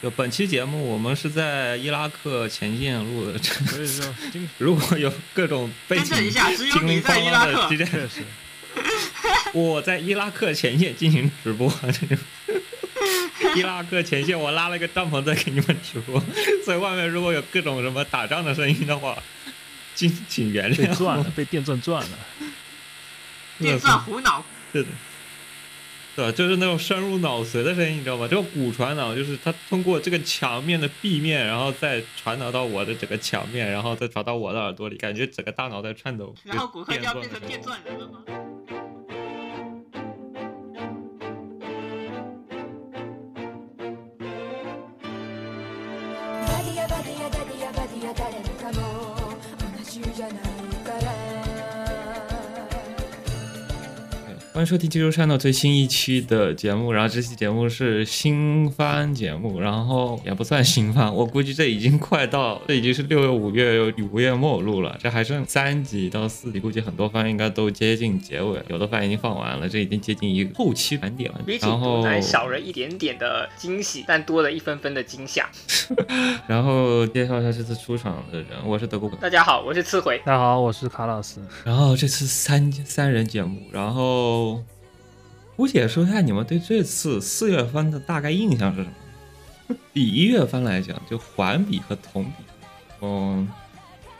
就本期节目，我们是在伊拉克前线录的。所以说，如果有各种背景更正一下，只有叮铃你在伊拉克啷的，直接确实，我在伊拉克前线进行直播，这种伊拉克前线我拉了一个帐篷在给你们直播，所以外面如果有各种什么打仗的声音的话，敬请原被谅。转了，被电钻转了。电钻胡脑，是的，对吧？就是那种深入脑髓的声音，你知道吗？这个骨传导就是它通过这个墙面的壁面，然后再传导到我的整个墙面，然后再传到我的耳朵里，感觉整个大脑在颤抖。然后骨科就要变成电电钻人了吗？欢迎收听《技术山的最新一期的节目，然后这期节目是新番节目，然后也不算新番，我估计这已经快到，这已经是六月、五月、五月末录了，这还剩三集到四集，估计很多番应该都接近结尾，有的番已经放完了，这已经接近一个后期盘点了。比起然后毒奶少了一点点的惊喜，但多了一分分的惊吓。然后介绍一下这次出场的人，我是德国滚。大家好，我是刺回。大家好，我是卡老师。然后这次三三人节目，然后姑且说一下你们对这次四月番的大概印象是什么？比一月番来讲，就环比和同比，嗯，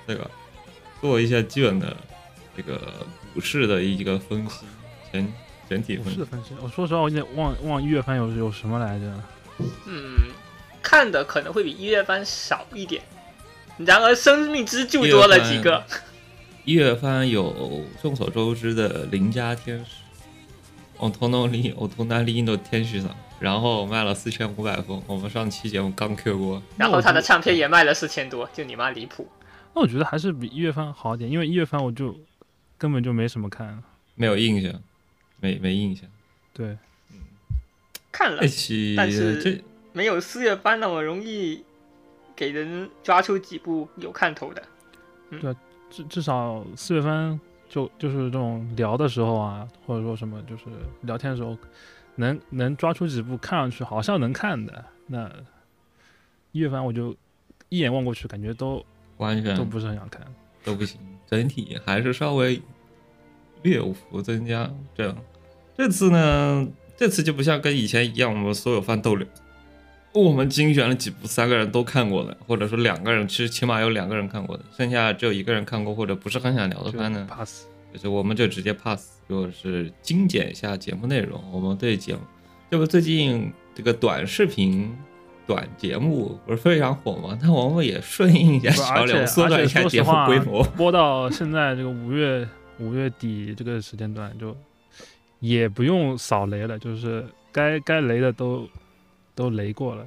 这个做一下基本的这个股市的一个分析，整整体分析。分析，我说实话，我有点忘忘一月番有有什么来着。嗯，看的可能会比一月番少一点，然而生命之柱多了几个。一月番有众所周知的邻家天使，哦，通通里哦，通南里的天使上，然后卖了四千五百封，我们上期节目刚 Q 过。然后他的唱片也卖了四千多，就你妈离谱。那我觉得还是比一月份好一点，因为一月份我就根本就没什么看。没有印象，没没印象。对，嗯看了但是这没有四月番那么容易给人抓出几部有看头的。对至至少四月番就就是这种聊的时候啊，或者说什么就是聊天的时候，能能抓出几部看上去好像能看的。那一月番我就一眼望过去，感觉都完全都不是很想看。都不行，整体还是稍微略有幅增加。这样，这次呢，这次就不像跟以前一样，我们所有番都聊。我们精选了几部三个人都看过的，或者说两个人，其实起码有两个人看过的，剩下只有一个人看过或者不是很想聊的就番呢，pass。就是我们就直接 pass，就是精简一下节目内容。我们对节目，这不最近这个短视频、短节目不是非常火吗？那我们也顺应一下潮流，缩短一下节目规模。播到现在这个五月五月底这个时间段，就也不用扫雷了，就是该该雷的都都雷过了，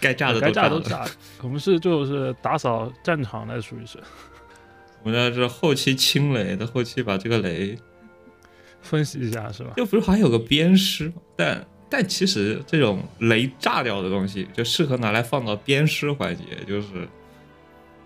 该炸的该都炸了。炸都炸了。我们是就是打扫战场的，属于是我们这是后期清雷的，后期把这个雷，分析一下是吧？就不是还有个鞭尸吗？但但其实这种雷炸掉的东西，就适合拿来放到鞭尸环节，就是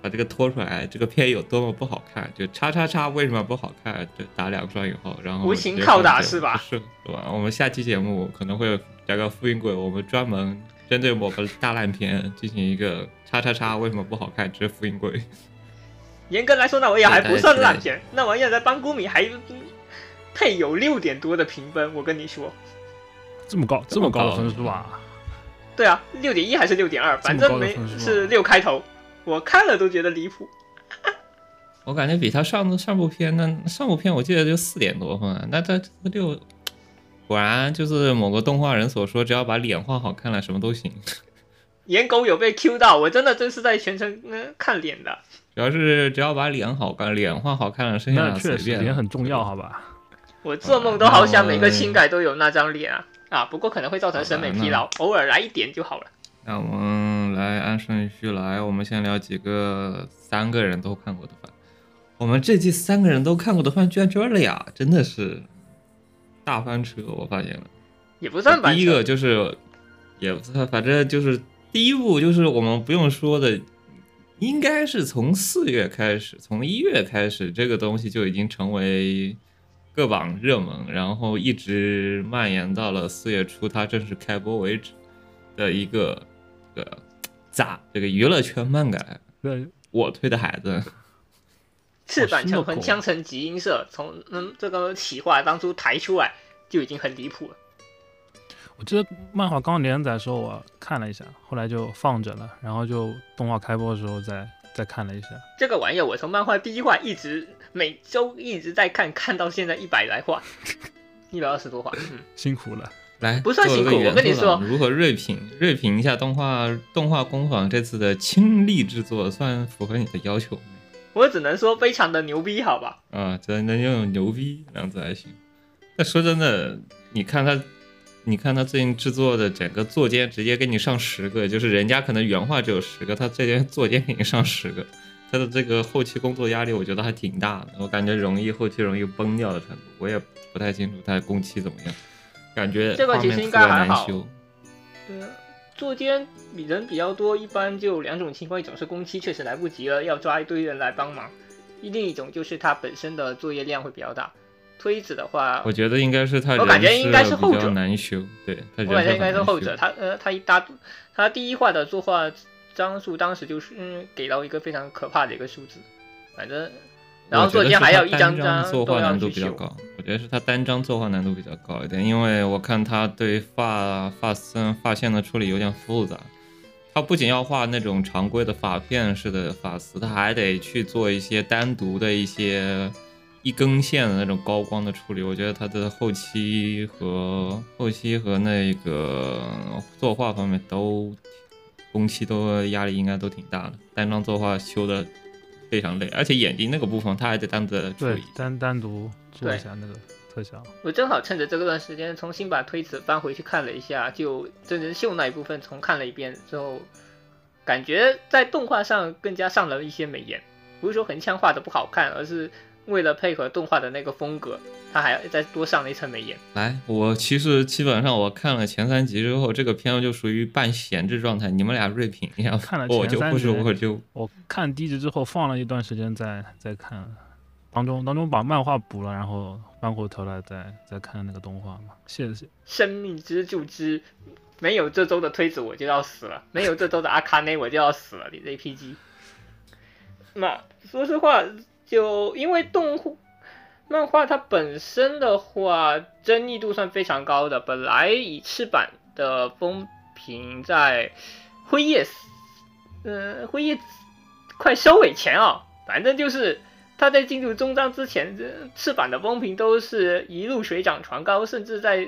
把这个拖出来，这个片有多么不好看，就叉叉叉为什么不好看？就打两双引号，然后无情拷打是吧不是，对吧？我们下期节目可能会加个复印轨，我们专门针对某个大烂片进行一个叉叉叉为什么不好看，直接复印轨。严格来说，那玩意儿还不算烂片，那玩意儿在班古米还配有六点多的评分。我跟你说，这么高这么高的分数啊！对啊，六点一还是六点二，反正没是六开头，我看了都觉得离谱。我感觉比他上上部片那上部片我记得就四点多分啊，那他这个六，果然就是某个动画人所说，只要把脸画好看了，什么都行。颜狗有被 Q 到，我真的真是在全程嗯看脸的。主要是只要把脸好看，脸画好看了，剩下那确实的随便。脸很重要，好吧？我做梦都好想每个情改都有那张脸啊啊！不过可能会造成审美疲劳，偶尔来一点就好了。那我们来按顺序来，我们先聊几个三个人都看过的番。我们这季三个人都看过的番居然只有俩，真的是大翻车！我发现了。也不算版第一个就是，也不算，反正就是第一部就是我们不用说的，应该是从四月开始，从一月开始，这个东西就已经成为各榜热门，然后一直蔓延到了四月初它正式开播为止。的一个这个咋这个娱乐圈漫改，对，我推的孩子，赤坂成横新的口枪城集英社从嗯这个企划当初抬出来就已经很离谱了。我记得漫画刚连载的时候我看了一下，后来就放着了，然后就动画开播的时候再再看了一下。这个玩意儿我从漫画第一话一直每周一直在看，看到现在一百来话，一百二十多话。嗯，辛苦了，来不算辛苦我跟你说如何锐评锐评一下动画动画工坊这次的倾力制作，算符合你的要求我只能说非常的牛逼，好吧？啊？只能用牛逼两个字来形容。那说真的，你看他，你看他最近制作的整个作间，直接给你上十个，就是人家可能原画只有十个，他这边作间给你上十个，他的这个后期工作压力，我觉得还挺大的，我感觉容易后期容易崩掉的程度，我也不太清楚他的工期怎么样，感觉这个其实应该还好。对啊，作监比人比较多，一般就两种情况，一种是工期确实来不及了，要抓一堆人来帮忙；另一种就是他本身的作业量会比较大。推子的话，我觉得应该是他我感觉应该是后者难修，对我感觉应该是后者。他呃，他一搭他第一话的作画张数，当时就是嗯给到一个非常可怕的一个数字，反正。然后我觉得还有一张张作画。难度比较高，我觉得是他单张作画难度比较高一点，因为我看他对发发丝发线的处理有点复杂。他不仅要画那种常规的发片式的发丝，他还得去做一些单独的一些一根线的那种高光的处理。我觉得他的后期和后期和那个作画方面都工期都压力应该都挺大的，单张作画修的非常累，而且眼睛那个部分他还得单独对理。，单单独做一下那个特效。我正好趁着这段时间重新把推子搬回去看了一下，就真人秀那一部分重看了一遍之后，感觉在动画上更加上了一些美颜。不是说横枪画的不好看，而是为了配合动画的那个风格，他还要再多上了一层美颜。来，我其实基本上我看了前三集之后，这个片就属于半闲置状态。你们俩锐评一下，看了我就不前三集说我就我看第一集之后放了一段时间再再看，当中当中把漫画补了，然后翻过头来再再看那个动画嘛。谢谢。生命之柱之，没有这周的推子我就要死了，没有这周的阿卡内我就要死了，你 APG。那说实话，就因为动画漫画它本身的话，争议度算非常高的。本来以翅膀的风评在辉夜，嗯、辉夜快收尾前啊、反正就是他在进入终章之前，这赤坂的风评都是一路水涨船高，甚至在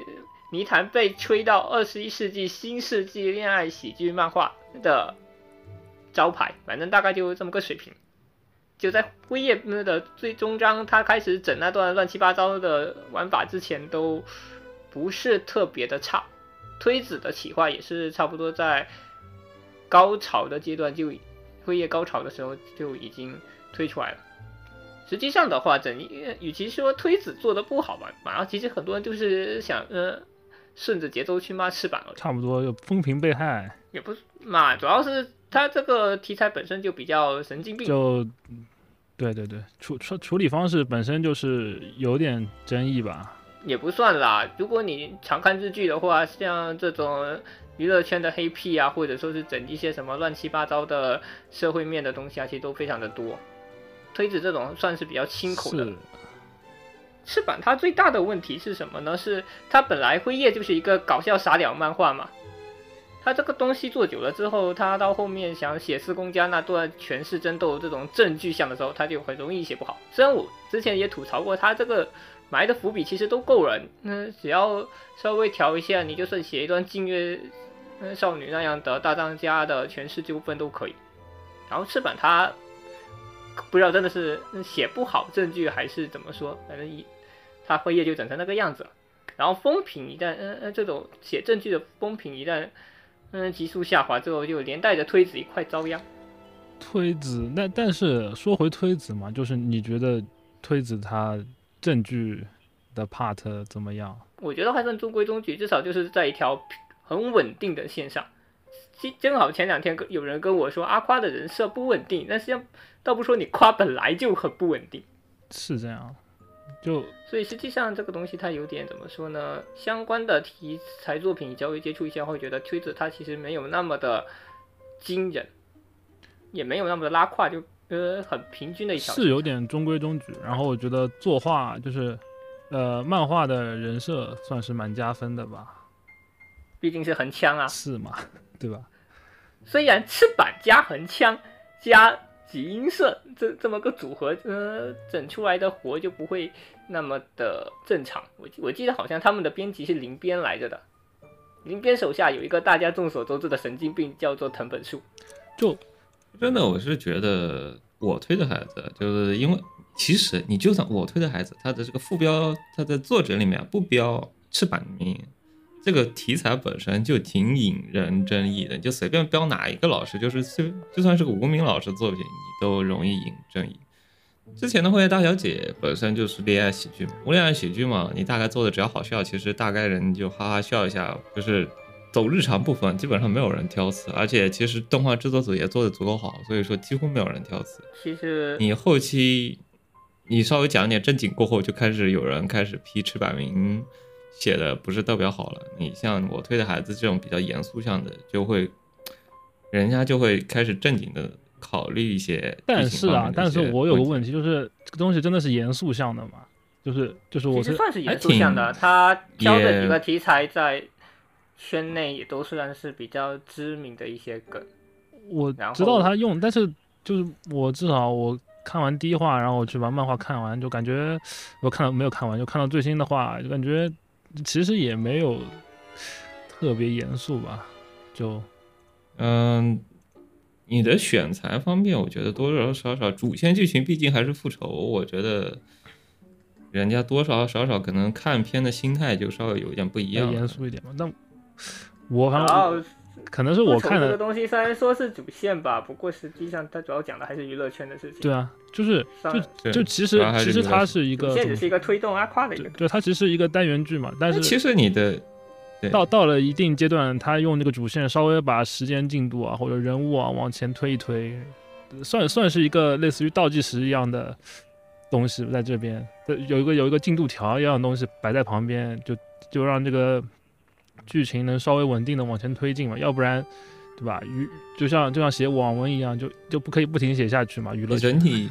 泥潭被吹到二十一世纪新世纪恋爱喜剧漫画的招牌，反正大概就这么个水平。就在辉夜的最终章，他开始整那段乱七八糟的玩法之前，都不是特别的差。推子的企划也是差不多在高潮的阶段就，辉夜高潮的时候就已经推出来了。实际上的话，整呃与其说推子做的不好吧，反而其实很多人就是想呃顺着节奏去骂翅膀了。差不多就风评被害，也不是嘛，主要是它这个题材本身就比较神经病。就对对对，处处处理方式本身就是有点争议吧。也不算啦。如果你常看日剧的话，像这种娱乐圈的黑屁啊，或者说是整一些什么乱七八糟的社会面的东西啊，其实都非常的多。推子这种算是比较清口的是，赤坂它最大的问题是什么呢？是它本来辉夜就是一个搞笑傻屌漫画嘛，它这个东西做久了之后，它到后面想写四公家那段权势争斗这种证据项的时候，它就很容易写不好。虽然我之前也吐槽过，它这个埋的伏笔其实都够了，嗯，只要稍微调一下，你就算写一段禁月少女那样的大当家的权势纠纷都可以。然后赤坂它不知道真的是写不好证据还是怎么说，反正一他辉夜就整成那个样子了。然后风评一旦嗯嗯这种写证据的风评一旦嗯急速下滑之后，就连带着推子一块遭殃。推子，那但是说回推子嘛，就是你觉得推子他证据的 part 怎么样？我觉得还算中规中矩，至少就是在一条很稳定的线上。其正好前两天跟有人跟我说阿夸的人设不稳定，但实际上倒不说你夸本来就很不稳定。是这样，就所以实际上这个东西它有点怎么说呢？相关的题材作品，你稍微接触一下，会觉得推子它其实没有那么的惊人，也没有那么的拉胯，就呃很平均的一条。是有点中规中矩。然后我觉得作画就是，呃，漫画的人设算是蛮加分的吧，毕竟是横枪啊。是嘛，对吧？虽然翅膀加横枪加集音社这这么个组合，呃，整出来的活就不会那么的正常。我记我记得好像他们的编辑是林边来着的，林边手下有一个大家众所周知的神经病，叫做藤本树。就真的，我是觉得我推的孩子，就是因为其实你就算我推的孩子，他的这个副标，他的作者里面不标翅膀名，这个题材本身就挺引人争议的。你就随便标哪一个老师，就是就就算是个无名老师作品，你都容易引争议。之前的《辉夜大小姐》本身就是恋爱喜剧嘛，无恋爱喜剧嘛，你大概做的只要好笑，其实大概人就哈哈笑一下，就是走日常部分，基本上没有人挑刺，而且其实动画制作组也做的足够好，所以说几乎没有人挑刺。其实你后期你稍微讲点正经过后，就开始有人开始批赤坂明写的不是特别好了。你像我推的孩子这种比较严肃向的，就会人家就会开始正经的考虑一些但是啊但是我有个问题，就是这个东西真的是严肃向的吗？就是就是我是其实算是严肃向的，他挑的几个题材在圈内也都算是比较知名的一些梗。我然知道他用，但是就是我至少我看完第一话，然后我去把漫画看完，就感觉我看到没有看完，就看到最新的话，就感觉其实也没有特别严肃吧，就嗯，你的选材方面，我觉得多多少少主线剧情毕竟还是复仇，我觉得人家多少少少可能看片的心态就稍微有一点不一样。严肃一点嘛。那我反然正后可能是我看的，这个东西虽然说是主线吧，不过实际上它主要讲的还是娱乐圈的事情。对啊，就是就就其实其实它是一个主线只是一个推动阿夸的一个。对对，它其实是一个单元剧嘛，但是其实你的到到了一定阶段，他用那个主线稍微把时间进度啊或者人物啊往前推一推，算算是一个类似于倒计时一样的东西在这边，呃有一个有一个进度条一样的东西摆在旁边，就就让这个剧情能稍微稳定的往前推进嘛，要不然。对吧？娱就像就像写网文一样，就就不可以不停写下去嘛。娱乐整体，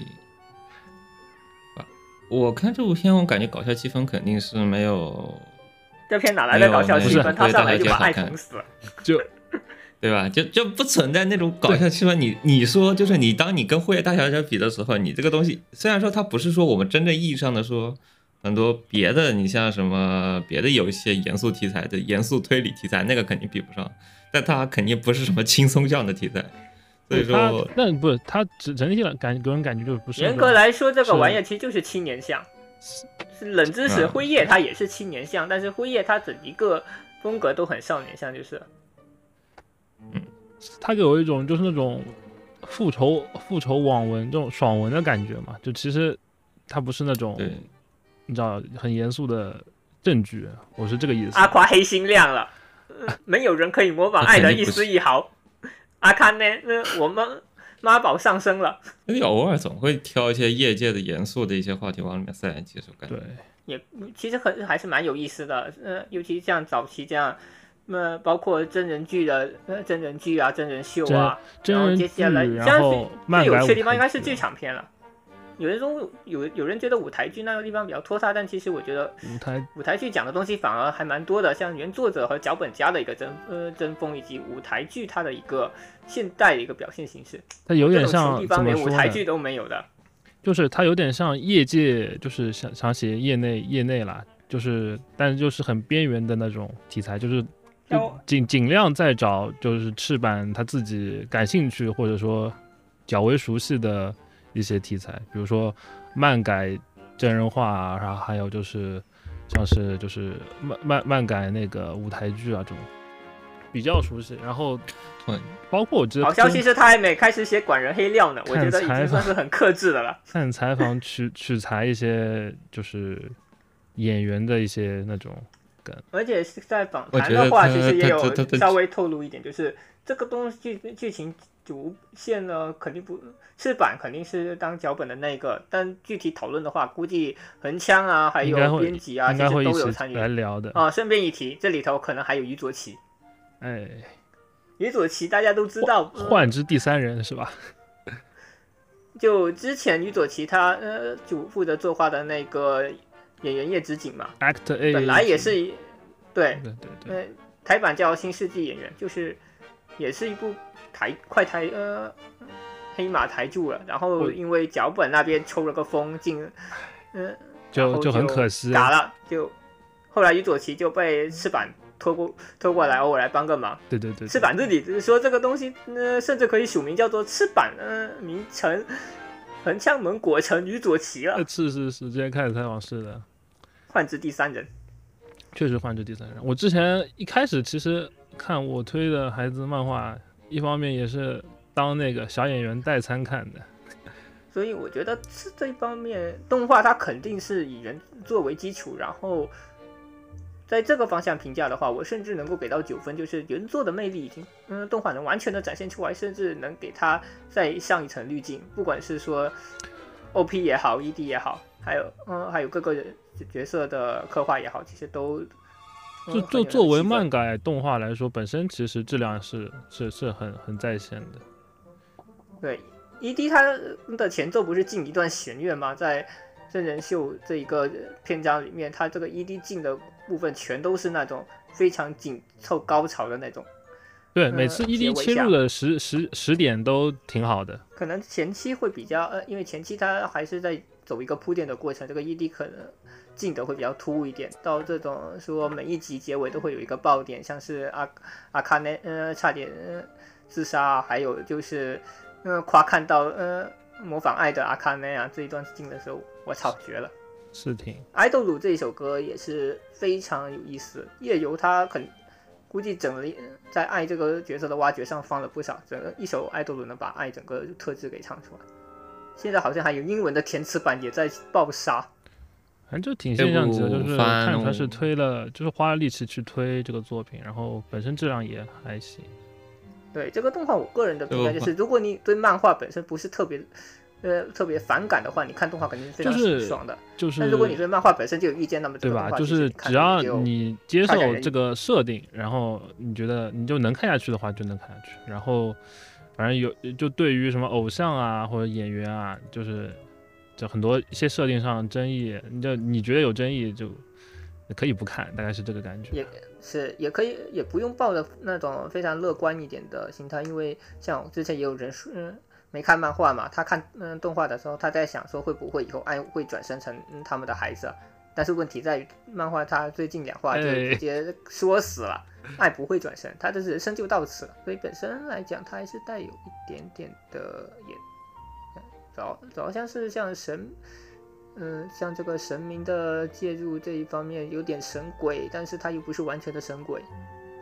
啊，我看这部片，我感觉搞笑气氛肯定是没有，这片哪来的搞笑气氛？他上来就把爱捅死了。就 对吧？就就不存在那种搞笑气氛。你你说，就是你当你跟《辉夜大小姐》比的时候，你这个东西虽然说它不是说我们真正意义上的说很多别的，你像什么别的有一些严肃题材的严肃推理题材，那个肯定比不上，但它肯定不是什么轻松向的题材。所以说，那不是他整整体的感给人感觉就不是严格来说，这个玩意儿其实就是青年向。是冷知识，嗯辉夜它也是青年向，但是辉夜它整一个风格都很少年向，就是嗯他给我一种就是那种复仇复仇网文这种爽文的感觉嘛，就其实他不是那种对，你知道很严肃的证据，我是这个意思。阿夸黑心亮了，呃没有人可以模仿爱的一丝一毫。阿康呢？那我们妈宝上升了，因为偶尔总会挑一些业界的严肃的一些话题往里面塞，其实我感觉对，也其实很还是蛮有意思的。呃，尤其像早期这样，那、包括真人剧的呃真人剧啊、真人秀啊，然后真人剧，接下来然后最有趣的地方应该是剧场片了。有人说有有人觉得舞台剧那个地方比较拖沓，但其实我觉得舞台舞台剧讲的东西反而还蛮多的，像原作者和脚本家的一个争呃争锋，以及舞台剧它的一个现代的一个表现形式，它有点像地方？连舞台剧都没有的。就是它有点像业界，就是想想写业内业内啦，就是但是就是很边缘的那种题材，就是尽尽量在找就是赤坂他自己感兴趣或者说较为熟悉的一些题材，比如说漫改真人化啊，然后还有就是像是就是漫漫漫改那个舞台剧啊这种比较熟悉，然后对包括我觉得好消息是他还没开始写管人黑料呢，我觉得已经算是很克制的了。看采访取取材一些就是演员的一些那种梗。而且是在访谈的话，其实也有稍微透露一点，就是这个东西剧剧情主线呢，肯定不赤坂肯定是当脚本的那个，但具体讨论的话，估计横枪啊，还有编辑啊，应其实该会一起都有参与来聊的。啊。顺便一提，这里头可能还有于佐奇，哎，于佐奇大家都知道，呃幻之第三人是吧？就之前于佐奇他呃主负责作画的那个演员叶之景嘛，Act A 本来也是对对对对，呃，台版叫《新世纪演员》，就是也是一部台快抬呃黑马抬住了。然后因为脚本那边抽了个风，进嗯、然后就就很可惜。打了，就后来于佐奇就被赤坂拖过拖过来，偶尔来帮个忙。对对对，赤坂自己说这个东西，呃，甚至可以署名叫做赤坂呃名城横枪门果城于佐奇了呃，是是是，之前开始采访是的，换至第三人。确实换之第三人。我之前一开始其实看我推的孩子漫画，一方面也是当那个小演员代餐看的。所以我觉得是这方面，动画它肯定是以原作为基础，然后在这个方向评价的话，我甚至能够给到九分，就是原作的魅力已经，嗯，动画能完全的展现出来，甚至能给它再上一层滤镜，不管是说 OP 也好，ED 也好，还有嗯，还有各个角色的刻画也好，其实都。就嗯就作为漫，改动画来说，本身其实质量是是是很很在线的。对，ED 它的前奏不是进一段弦乐吗？在真人秀这一个篇章里面，它这个 ED 进的部分全都是那种非常紧凑高潮的那种。对，呃每次 ED 切入的时时时点都挺好的。可能前期会比较呃，因为前期它还是在走一个铺垫的过程，这个 ED 可能进的会比较突兀一点。到这种说每一集结尾都会有一个爆点，像是阿阿卡内呃差点呃自杀啊，还有就是呃夸看到呃模仿爱的阿卡内啊这一段进的时候，我操绝了！是挺《爱豆鲁》这一首歌也是非常有意思，夜游他很估计整了一在爱这个角色的挖掘上放了不少，整个一首《爱豆鲁》能把爱整个特质给唱出来。现在好像还有英文的填词版也在爆杀，反正就挺现象级的，就是看出来是推了，就是花了力气去推这个作品，然后本身质量也还行。对这个动画，我个人的评价就是，如果你对漫画本身不是特别呃特别反感的话，你看动画肯定是非常就是爽的。就是但如果你对漫画本身就有意见，那么对吧？就是只要你接受这个设定，然后你觉得你就能看下去的话，就能看下去。然后反正有就对于什么偶像啊或者演员啊，就是就很多一些设定上争议，你就你觉得有争议就可以不看，大概是这个感觉也。是也可以，也不用抱着那种非常乐观一点的心态，因为像之前也有人说，嗯，没看漫画嘛，他看嗯动画的时候，他在想说会不会以后爱会转生成、嗯、他们的孩子啊，但是问题在于漫画它最近两话就哎直接说死了，爱不会转生，他的人生就到此了，所以本身来讲，它还是带有一点点的也，主要主要像是像神。嗯，像这个神明的介入这一方面有点神鬼，但是他又不是完全的神鬼，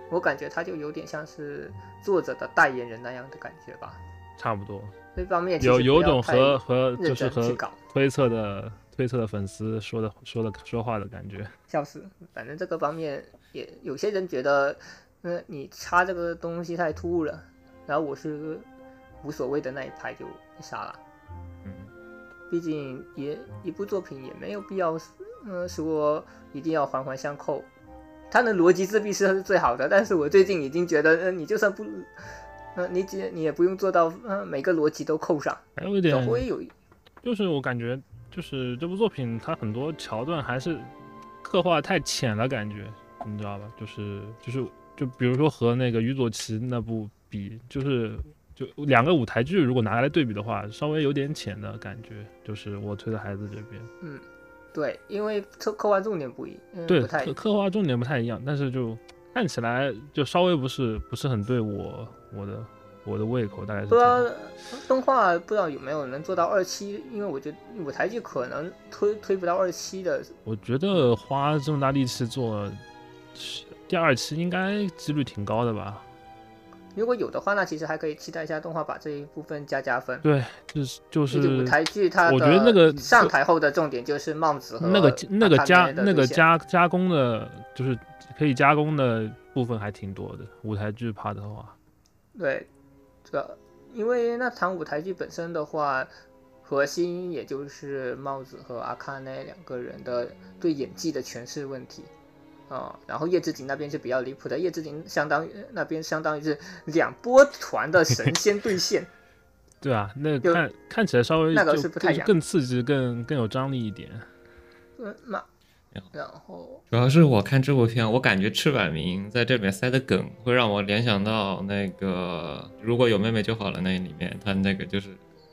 我感觉他就有点像是作者的代言人那样的感觉吧。差不多，这方面有有种和和就是和推测的推测的粉丝说的说的说话的感觉。笑死。反正这个方面也有些人觉得，嗯，你插这个东西太突兀了，然后我是无所谓的那一派就杀了。嗯，毕竟也一部作品也没有必要，嗯、说一定要环环相扣。它的逻辑自闭是最好的，但是我最近已经觉得，嗯、你就算不，嗯、你只你也不用做到，嗯、每个逻辑都扣上，还有一点总会有就是我感觉，就是这部作品它很多桥段还是刻画太浅了，感觉你知道吧？就是就是就比如说和那个于佐奇那部比，就是就两个舞台剧如果拿来对比的话，稍微有点浅的感觉。就是我推的孩子这边，嗯对，因为刻刻画重点不一，嗯，对不太刻刻画重点不太一样，但是就看起来就稍微不是不是很对我我的我的胃口，大概是不知。道动画不知道有没有能做到二期，因为我觉得舞台剧可能推推不到二期的，我觉得花这么大力气做第二期，应该几率挺高的吧？如果有的话，那其实还可以期待一下动画把这一部分加加分。对，就是就就是舞台剧它的，我觉得那个上台后的重点就是帽子和那个那个加那个加加工的，就是可以加工的部分还挺多的。舞台剧 part 的话，对，这个因为那场舞台剧本身的话，核心也就是帽子和阿卡内两个人的对演技的诠释问题。啊、然后叶之井那边是比较离谱的，叶之井相当于那边相当于是两波团的神 仙对线，对啊，那就看看起来稍微那个是不太一样更刺激、更更有张力一点。嗯，那然后主要是我看这部片，我感觉赤坂明在这里面塞的梗会让我联想到那个如果有妹妹就好了那里面，他那个就是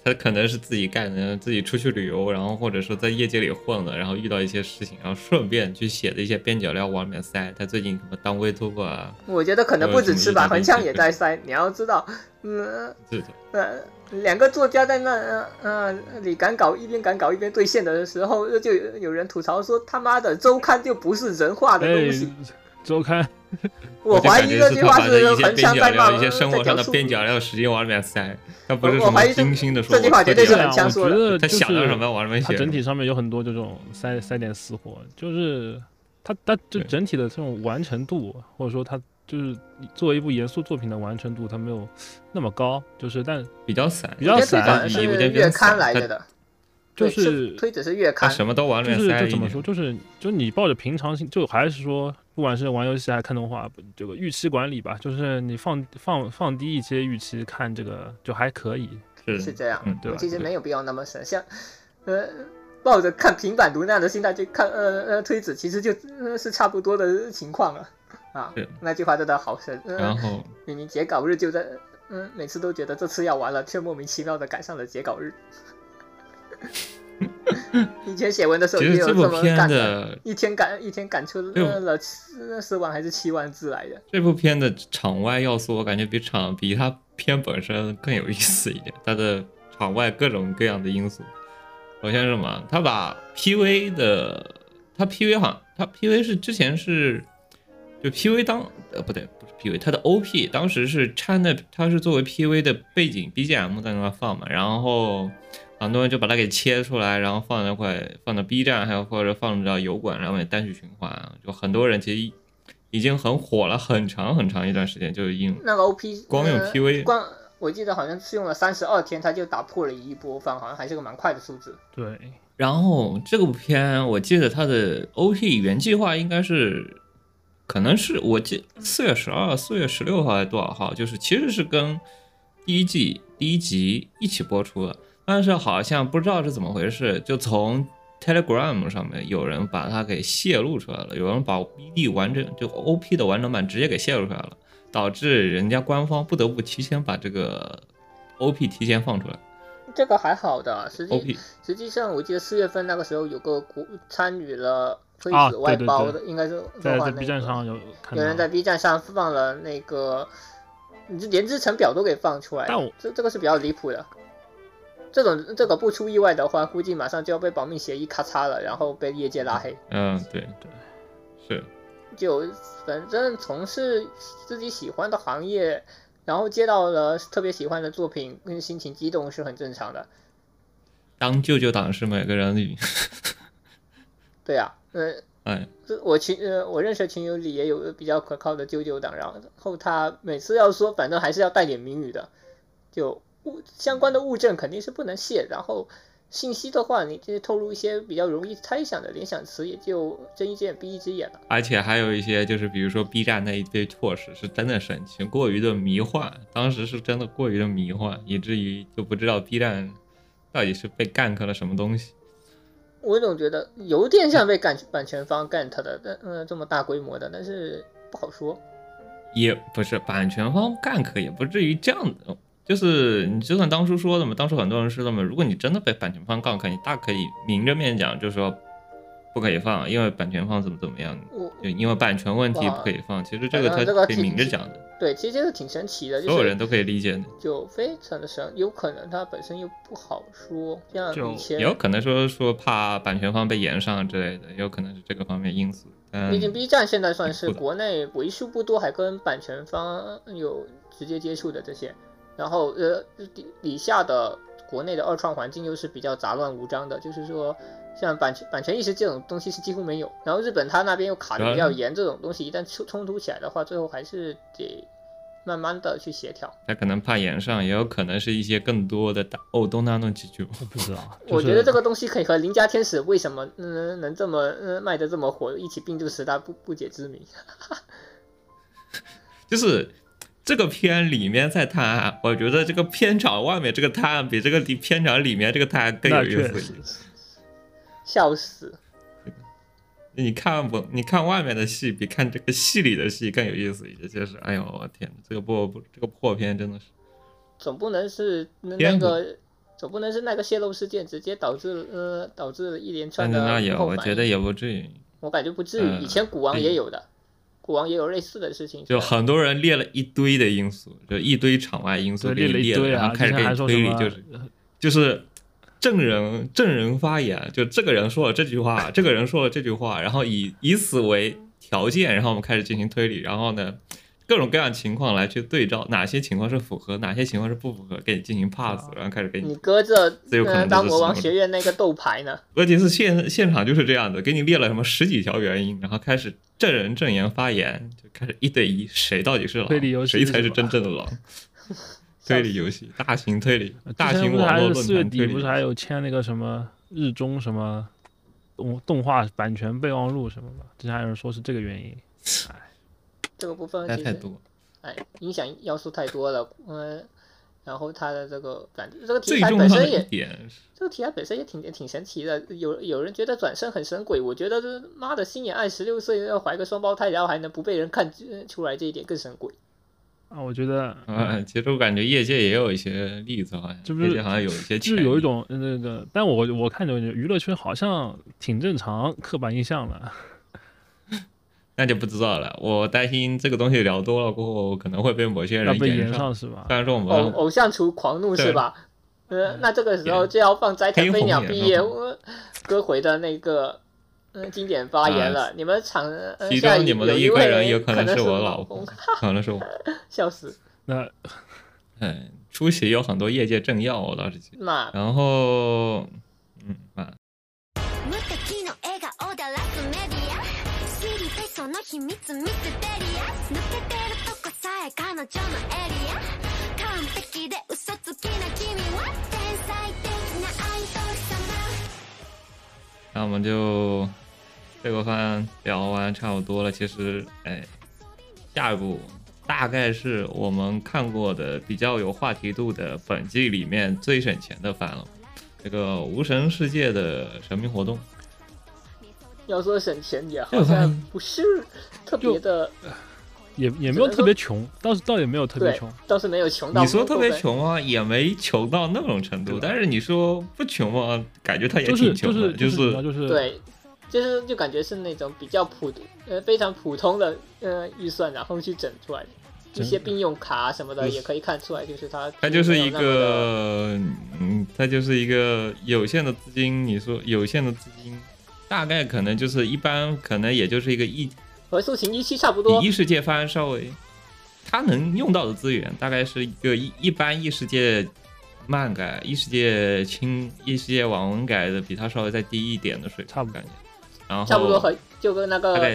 他可能是自己干的，自己出去旅游，然后或者说在业界里混了，然后遇到一些事情，然后顺便去写的一些边角料往里面塞。他最近什么当 VTuber 啊，我觉得可能不止吃吧，呃横枪也在塞。你要知道，嗯这种呃，两个作家在那呃呃里赶稿，一边赶稿一边兑现的时候，就有有人吐槽说他妈的周刊就不是人画的东西。哎，周刊 我怀疑这句话是他把横一些边角枪在骂料、一些生活上的边角。料使劲往里面塞，他不是什么精心的说。这句话绝对是对啊，我很强说的觉得他想到什么往里面写整体上面有很多这种塞塞点私货，就是他他就整体的这种完成度，或者说他就是作为一部严肃作品的完成度，它没有那么高，就是但比较散，比较我觉得最早散的是有点月刊来着的，对就是推子是月他刊，什么都往里就是。就怎么说，就是就你抱着平常心，就还是说，不管是玩游戏还是看动画，这个预期管理吧，就是你放放放低一些预期看这个就还可以。是是这样嗯，对其实没有必要那么神，像呃。抱着看平板读那样的心态去看呃呃推子，其实就、呃、是差不多的情况了啊是。那句话真的好神。呃然后明明截稿日就在，嗯，每次都觉得这次要完了，却莫名其妙的赶上了截稿日。以前写文的时候其实也有这么干的一天赶一天赶出了四四万还是七万字来的。这部片的场外要素，我感觉比场比它片本身更有意思一点。它的场外各种各样的因素，首先是什么？他把 PV 的，他 PV 好像他 PV 是之前是就 PV 当呃不对不是 PV，他的 OP 当时是掺的，它是作为 PV 的背景 BGM 在那放嘛，然后很多人就把它给切出来，然后放在那块放到 B 站，还有或者放到油管上面单曲循环，就很多人其实已经很火了很长很长一段时间，就已经那个 OP 光用呃 PV 光我记得好像是用了三十二天，它就打破了一亿播放，好像还是个蛮快的数字。对，然后这部片，我记得它的 OP 原计划应该是，可能是我记四月十二、四月十六号还是多少号，就是其实是跟第一季第一集一起播出的，但是好像不知道是怎么回事，就从 Telegram 上面有人把它给泄露出来了，有人把 BD 完整就 OP 的完整版直接给泄露出来了，导致人家官方不得不提前把这个 OP 提前放出来。这个还好的，实际，OP 实际上我记得四月份那个时候有个国参与了推啊子外对对对。包的，应该是在 B 站上有看到，有人在 B 站上放了那个，你这连制成表都给放出来了，但我这这个是比较离谱的。这种这个不出意外的话，估计马上就要被保密协议咔嚓了，然后被业界拉黑。嗯，对对，是。就反正从事自己喜欢的行业，然后接到了特别喜欢的作品，跟心情激动是很正常的。当舅舅党是每个人里，对啊，嗯，哎，这我群呃，我认识的群友里也有比较可靠的舅舅党，然后他每次要说，反正还是要带点谜语的，就物相关的物证肯定是不能泄，然后信息的话，你就是透露一些比较容易猜想的联想词，也就睁一只眼闭一只眼了。而且还有一些就是比如说 B 站那一堆措施是真的神奇，过于的迷幻，当时是真的过于的迷幻，以至于就不知道 B 站到底是被 gank 了什么东西。我总觉得有点像被版版权方 get 的，但呃这么大规模的，但是不好说。也不是版权方 gank，也不至于这样的。就是你就算当初说的嘛，当初很多人说的嘛，如果你真的被版权方 gank，你大可以明着面讲，就是说不可以放，因为版权方怎么怎么样，我就因为版权问题不可以放。其实这个他可以明着讲的。对，其实这个挺神奇的，就是所有人都可以理解的。就非常的神，有可能它本身又不好说，像就以前也有可能说说怕版权方被延上之类的，也有可能是这个方面因素。毕竟 B 站现在算是国内为数不多还跟版权方有直接接触的这些，然后呃底底下的国内的二创环境又是比较杂乱无章的，就是说像版权版权意识这种东西是几乎没有，然后日本它那边又卡的比较严，这种东西一旦冲冲突起来的话，最后还是得慢慢的去协调。他可能怕延上，也有可能是一些更多的打哦，东纳弄几句。我不知道，我就是觉得这个东西可以和邻家天使为什么嗯能这么嗯卖的这么火一起并入十大不不解之谜。就是这个片里面在探案，我觉得这个片场外面这个探案比这个里片场里面这个探案更有意思。笑死！你看不？你看外面的戏比看这个戏里的戏更有意思一些。就是，哎呦，我天，这个破这个破片真的是，总不能是那个，总不能是那个泄露事件直接导致呃导致一连串的那也后反应我觉得也不至于。我感觉不至于。嗯以前古王也有的，古王也有类似的事情。就很多人列了一堆的因素，就一堆场外因素对给你列了，列了一堆啊，然后开始给你推理，就是就是证人证人发言，就这个人说了这句话，这个人说了这句话，然后以以此为条件，然后我们开始进行推理，然后呢，各种各样情况来去对照哪些情况是符合，哪些情况是不符合，给你进行 pass，然后开始给你你，搁着这有可能当国王学院那个斗牌呢？问题是现现场就是这样的，给你列了什么十几条原因，然后开始证人证言发言，就开始一对一，谁到底是狼推理游，戏谁才是真正的狼？推理游戏，大型推理，大型网络论坛推理底不是。还有签那个什么日中什么动动画版权备忘录什么吗？之前还有人说是这个原因。这个部分其实太太多，哎，影响要素太多了。嗯，然后它的这个反正这个题材本身也，这个题材本身也挺挺神奇的，有有人觉得转身很神鬼，我觉得这妈的心眼爱十六岁要怀个双胞胎，然后还能不被人看呃出来这一点更神鬼。啊，我觉得 啊，其实我感觉业界也有一些例子，好像这不是业界好像有一些就是有一种呃那个，但我我看着娱乐圈好像挺正常，刻板印象了。那就不知道了。我担心这个东西聊多了过后，可能会被某些要被延人延上。是吧？虽然说我们偶像厨狂怒是吧？呃，那这个时候就要放斋藤飞鸟毕业歌回的那个嗯经典发言了。你们场呃其中你们的一位人有可能能是我我老公，可能是我。笑死。那嗯，出席有很多业界政要，我倒是记得。那然后，嗯啊，秘密ミステリア抜けてるとこさえ彼女のエリア完璧で嘘つきな君は天才的なアイドル様那我们就这个番聊完差不多了。其实，哎，下一步大概是我们看过的比较有话题度的本季里面最省钱的番了。这个《无神世界》的神秘活动， 要说省钱也好像不是特别的，也也没有特别穷，倒是倒也没有特别穷。，倒是没有穷到你说特别，穷啊？也没穷到那种程度。但是你说不穷啊？感觉他也挺穷的，是就是就是对，就是就感觉是那种比较普呃非常普通的呃预算，然后去整出来的。一些并用卡啊什么的也可以看出来，就是他。他就是一个，嗯，他就是一个有限的资金。你说有限的资金，大概可能就是一般，可能也就是一个异和速情一期差不多比异。世界番稍微，它能用到的资源大概是一个一一般异世界漫改、异世界轻、异世界网文改的比它稍微再低一点的水平，差不多感觉。然后差不多和就跟那个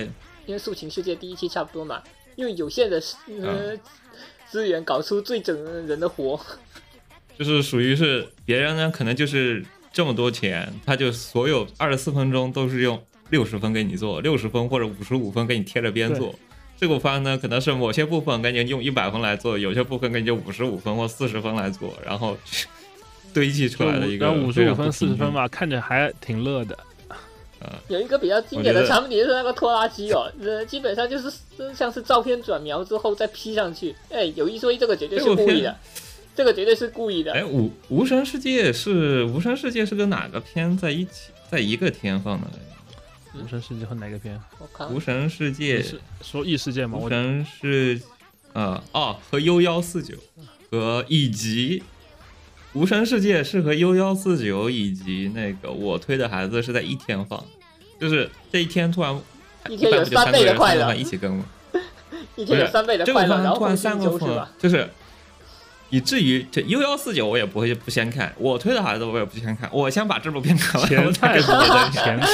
因为速情世界第一期差不多嘛，用有限的呃资源搞出最整人的活。就是属于是别人呢，可能就是这么多钱，他就所有二十四分钟都是用六十分给你做，六十分或者五十五分给你贴着边做。这个番呢，可能是某些部分给你用一百分来做，有些部分给你就五十五分或四十分来做，然后堆砌出来的一个五十五分、四十分。吧，看着还挺乐的。有一个比较经典的产品是那个拖拉机哦，呃，基本上就是呃像是照片转描之后再 P 上去。哎，有一说一，这个绝对是故意的，这个绝对是故意的。哎，无无神世界是无神世界是跟哪个片在一起，在一个天放的来着？无神世界和哪个片？我看无神世界是说异世界吗？无我神是呃哦和 U 幺四九和以及无神世界是和 U 幺四九以及那个我推的孩子是在一天放，就是这一天突然一天有三三倍的快乐番一起更吗？一天有三倍的快乐，然后番突然三个风周是吧？，就是以至于这 U 幺四九我也不会不先看，我推的孩子我也不先看，我先把这部片看完，前菜前菜，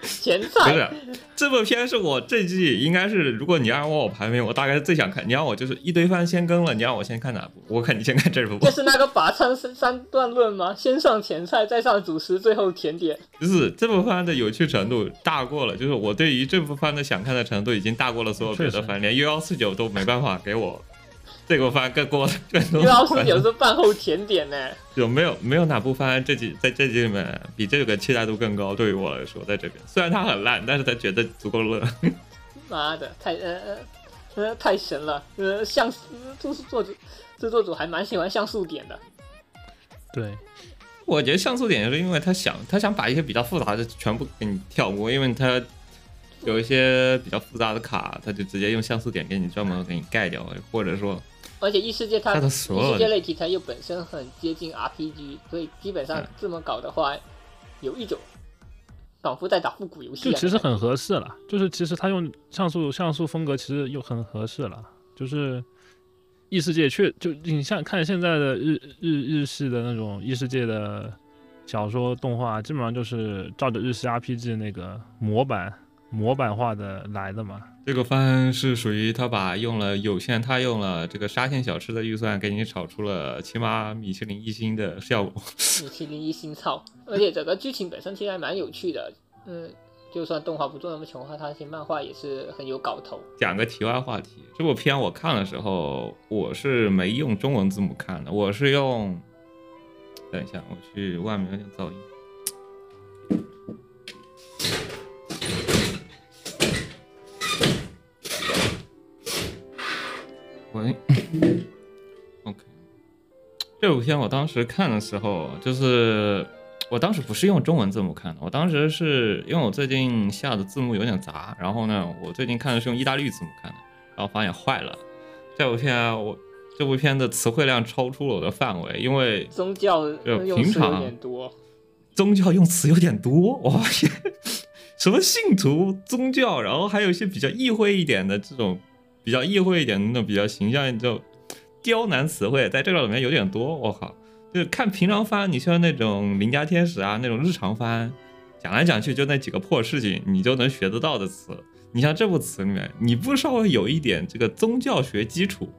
前不菜是，这部片是我这季应该是，如果你让我排名，我大概是最想看。你让我就是一堆番先更了，你让我先看哪部？我看你先看这部。就是那个法餐三三段论吗？先上前菜，再上主食，最后甜点。就 是这部番的有趣程度大过了，就是我对于这部番的想看的程度已经大过了所有别的番，连 U 幺四九都没办法给我这个番更过更多。六幺四九是饭后甜点呢。有没有没有哪部番这集在这集里面比这个期待度更高？对于我来说，在这边虽然它很烂，但是它觉得足够乐。妈的，太呃呃呃太神了！呃，像就是作者制作组还蛮喜欢像素点的。对，我觉得像素点就是因为他想他想把一些比较复杂的全部给你跳过，因为他有一些比较复杂的卡，他就直接用像素点给你专门给你盖掉，或者说而且异世界它它的异所有的世界类题材又本身很接近 RPG，所以基本上嗯这么搞的话，有一种仿佛在打复古游戏啊。就其实很合适了。就是其实他用像素像素风格其实又很合适了。就是异世界确就你像看现在的日日日系的那种异世界的小说动画，基本上就是照着日系 RPG 那个模板模板化的来的嘛。这个番是属于他把用了有限，他用了这个沙县小吃的预算，给你炒出了起码米其林一星的效果。米其林一星操，而且整个剧情本身其实还蛮有趣的。嗯，就算动画不做那么穷的话，它其实漫画也是很有搞头。讲个题外话题，这部片我看的时候，我是没用中文字母看的，我是用，等一下，我去外面有点噪音。，OK，这部片我当时看的时候，就是我当时不是用中文字幕看的，我当时是因为我最近下的字幕有点杂，然后呢，我最近看的是用意大利字幕看的，然后发现坏了，这部片啊我这部片的词汇量超出了我的范围，因为宗教就用词有平常点多，宗教用词有点多，我发现什么信徒、宗教，然后还有一些比较意会一点的这种，比较意会一点的那种比较形象就刁难词汇，在这个里面有点多，我靠！就是看平常番，你像那种邻家天使啊，那种日常番，讲来讲去就那几个破事情，你就能学得到的词。你像这部词里面，你不稍微有一点这个宗教学基础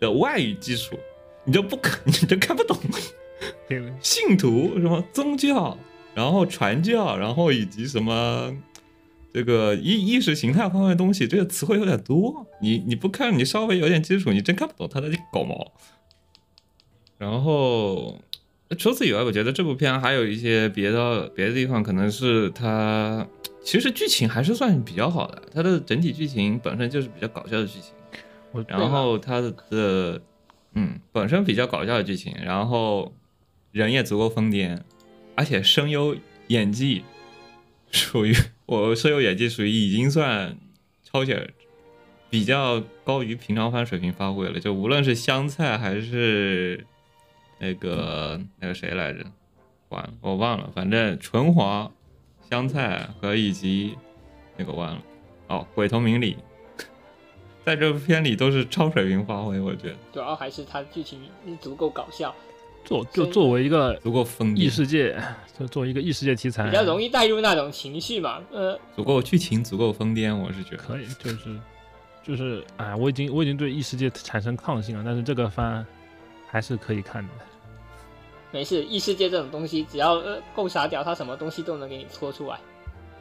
的外语基础，你就不可，你就看不懂。信徒什么宗教，然后传教，然后以及什么这个意意识形态方面的东西，这个词汇有点多。你你不看，你稍微有点基础，你真看不懂他在搞毛。然后除此以外，我觉得这部片还有一些别的别的地方，可能是它其实剧情还是算比较好的，它的整体剧情本身就是比较搞笑的剧情。然后它的嗯本身比较搞笑的剧情，然后人也足够疯癫，而且声优演技属于我声优演技属于已经算超前比较高于平常番水平发挥了，就无论是香菜还是那个那个谁来着，完了我忘了，反正纯华、香菜和以及那个忘了哦鬼头明里。在这部片里都是超水平发挥，我觉得主要还是它剧情足够搞笑，作就作为一个足够疯异，世界，就作为一个异世界题材，比较容易带入那种情绪嘛。呃，足够剧情，足够疯癫，我是觉得。可以，就是就是，哎，我已经我已经对异世界产生抗性了，但是这个番还是可以看的。没事，异世界这种东西，只要呃够傻屌，它什么东西都能给你搓出来。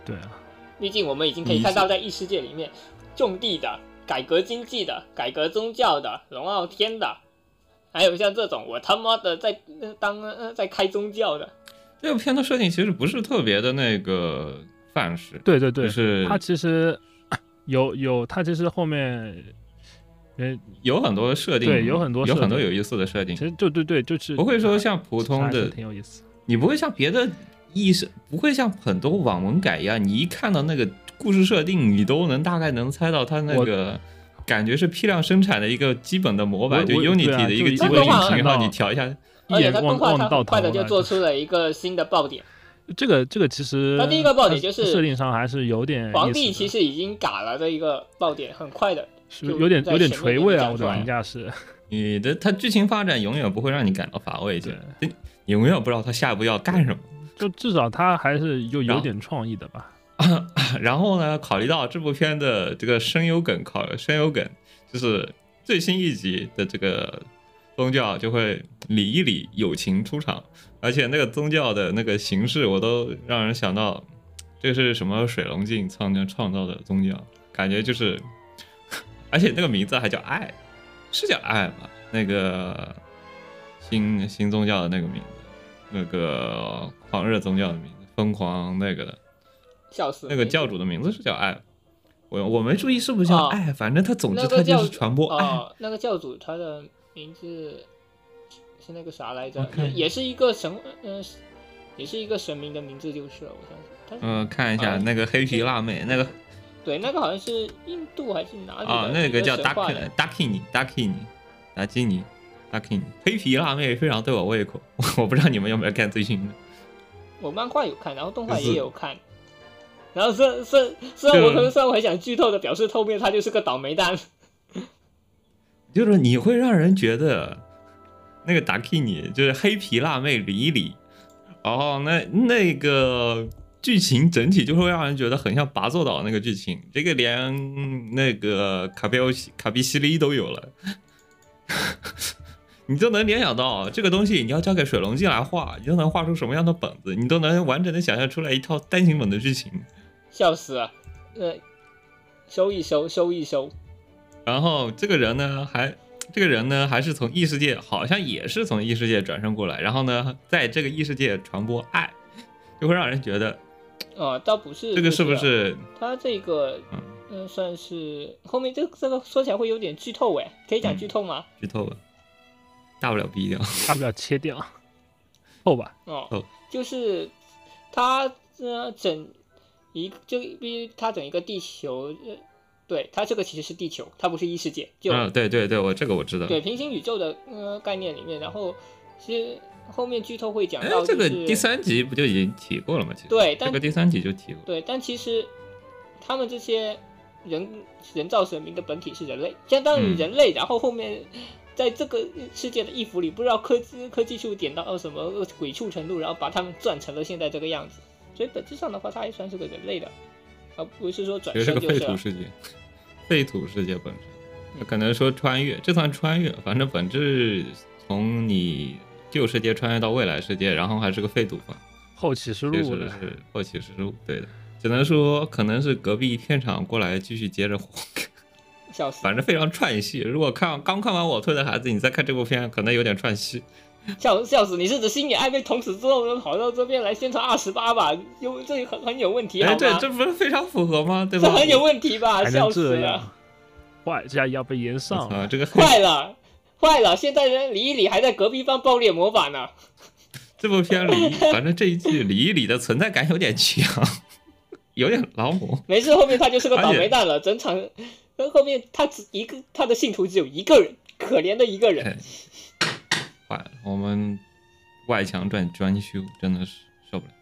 对啊，毕竟我们已经可以看到，在异世界里面，种地的、改革经济的、改革宗教的、龙傲天的，还有像这种我他妈的在、呃、当呃在开宗教的，这部片的设定其实不是特别的那个范式，对对对，就是它其实 有有，它其实后面，呃，有很多设定，对有很多有很多有意思的设定。其，实就对对，就是不会说像普通的，挺有意思。你不会像别的意识，不会像很多网文改一样，你一看到那个故事设定，你都能大概能猜到他那个感觉是批量生产的一个基本的模板，就 Unity 啊的一个基本引擎，然后你调一下，而且一眼望望到头快的就做出了一个新的爆点。这个这个其实它第一个爆点就是设定上还是有点皇帝其实已经嘎了这一个爆点，很快的。是有点有点垂味啊，我的评价是。你的它剧情发展永远不会让你感到乏味，就你永远不知道他下一步要干什么。就至少他还是有有点创意的吧。然后呢，考虑到这部片的这个声优梗，考声优梗就是最新一集的这个宗教就会理一理友情出场，而且那个宗教的那个形式，我都让人想到这是什么水龙镜创创造的宗教，感觉就是，而且那个名字还叫爱，是叫爱吧？那个新新宗教的那个名字，那个狂热宗教的名字，疯狂那个的。笑死！那个教主的名字是叫爱，我我没注意是不是叫哦爱，反正他总之他就是传播爱。哦，那个教主他的名字是那个啥来着也是一个神，呃，也是一个神明的名字就是了，我相信。他是嗯、看一下啊那个黑皮辣妹，那个对，那个好像是印度还是哪里的？啊，那个叫 Darkini 黑皮辣妹非常对我胃口，我不知道你们有没有看最新的。我漫画有看，然后动画也有看。然后虽虽虽然我可能虽然我很想剧透的表示后面他就是个倒霉蛋，就是你会让人觉得那个达 k 尼就是黑皮辣妹李李，哦那那个剧情整体就会让人觉得很像拔座岛那个剧情，这个连那个卡比欧西卡比西利都有了，你就能联想到这个东西你要交给水龙镜来画，你就能画出什么样的本子，你都能完整的想象出来一套单行本的剧情。笑死了。呃，收一收，收一收。然后这个人呢，还这个人呢，还是从异世界，好像也是从异世界转生过来，然后呢，在这个异世界传播爱，就会让人觉得呃，倒不是这个是不啊是他这个嗯嗯、算是后面这这个说起来会有点剧透哎，可以讲嗯剧透吗？剧透吧？大不了毙掉。大不了切掉 后吧。哦，哦就是他呃整一个就比它整一个地球，呃，对，它这个其实是地球，它不是异世界，就、嗯，对对对，我这个我知道。对平行宇宙的呃概念里面，然后其实后面剧透会讲哎到、，就是，这个第三集不就已经提过了吗？其实对但这个第三集就提过。对，但其实他们这些人人造神明的本体是人类，相当于嗯人类，然后后面在这个世界的衣服里，不知道科技科技树点到什么鬼畜程度，然后把他们转成了现在这个样子。所以本质上的话，他还算是个人类的，而不是说转其实是个身就是了。废土世界，废土世界本身，可能说穿越，这算穿越，反正本质从你旧世界穿越到未来世界，然后还是个废土嘛，后启示其录的，实是后启示录，对的，只能说可能是隔壁片场过来继续接着火，笑死，反正非常串戏。如果看刚看完我推的孩子，你再看这部片，可能有点串戏。笑笑死！你是指星野爱被捅死之后，跑到这边来宣传二十八吧？有这很很有问题，好哎，吗？这这不是非常符合吗？对吧？这很有问题吧？笑死了这样。？坏，这下要被延上啊，了。这个黑坏了，坏了！现在人李一李还在隔壁放爆裂魔法呢。这部片里，反正这一季李一李的存在感有点强，有点劳模。没事，后面他就是个倒霉蛋了。整场，呃后面他只一个，他的信徒只有一个人，可怜的一个人。哎坏了，我们外墙转专修，真的是受不了。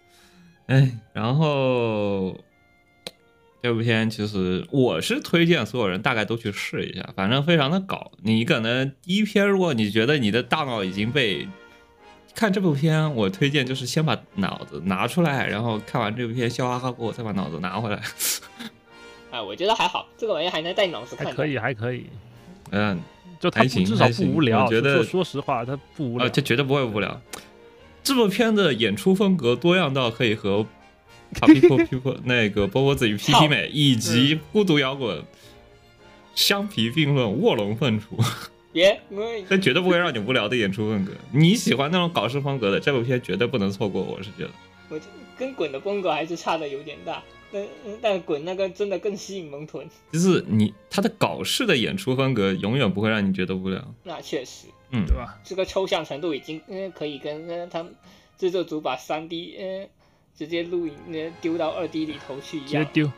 哎，然后这部片其实我是推荐所有人大概都去试一下，反正非常的搞。你可能第一篇，如果你觉得你的大脑已经被看这部片，我推荐就是先把脑子拿出来，然后看完这部片笑哈哈过后，再把脑子拿回来。啊，我觉得还好，这个玩意还能带脑子看。还可以，还可以，嗯，就它还行不至少还行不无聊。我觉得说说实话，它不无聊啊，。这绝对不会无聊。这部片的演出风格多样到可以和卡皮波皮波那个波波子与 P P 美以及孤独摇滚相提并论，卧龙凤雏，别，我这绝对不会让你无聊的演出风格。你喜欢那种搞事风格的，这部片绝对不能错过。我是觉得，我这跟滚的风格还是差的有点大。但但滚那个真的更吸引萌臀，就是你他的搞事的演出风格永远不会让你觉得无聊。那确实，嗯对，吧？这个抽象程度已经呃可以跟呃他们制作组把三 D 呃直接录影呃丢到二 D 里头去一样。直接丢。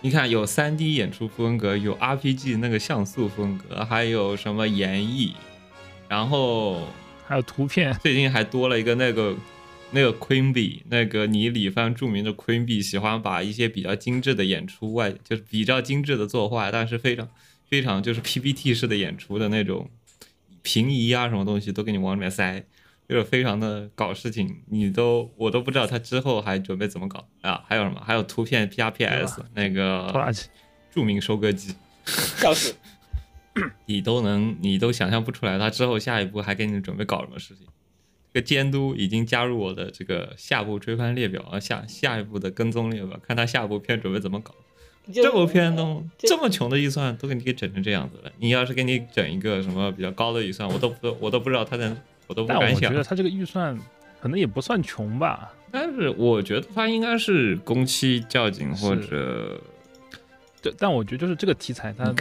你看有 3D 演出风格，有 RPG 那个像素风格，还有什么演绎，然后还有图片，最近还多了一个那个那个 Queen Bee，那个你李帆著名的 Queen Bee 喜欢把一些比较精致的演出外，就是比较精致的作画，但是非常非常就是 PPT 式的演出的那种平移啊什么东西都给你往里面塞，就是非常的搞事情，你都我都不知道他之后还准备怎么搞啊？还有什么？还有图片 PRPS 那个。著名收割机。笑死！你都能，你都想象不出来，他之后下一步还给你准备搞什么事情。这个监督已经加入我的这个下部追番列表啊，下下一步的跟踪列表，看他下部片准备怎么搞。这部片都这这么穷的预算都给你给整成这样子了，你要是给你整一个什么比较高的预算，我都不我都不知道他在，我都不敢想但我觉得。他这个预算可能也不算穷吧，但是我觉得他应该是工期较紧或者对但我觉得就是这个题材它。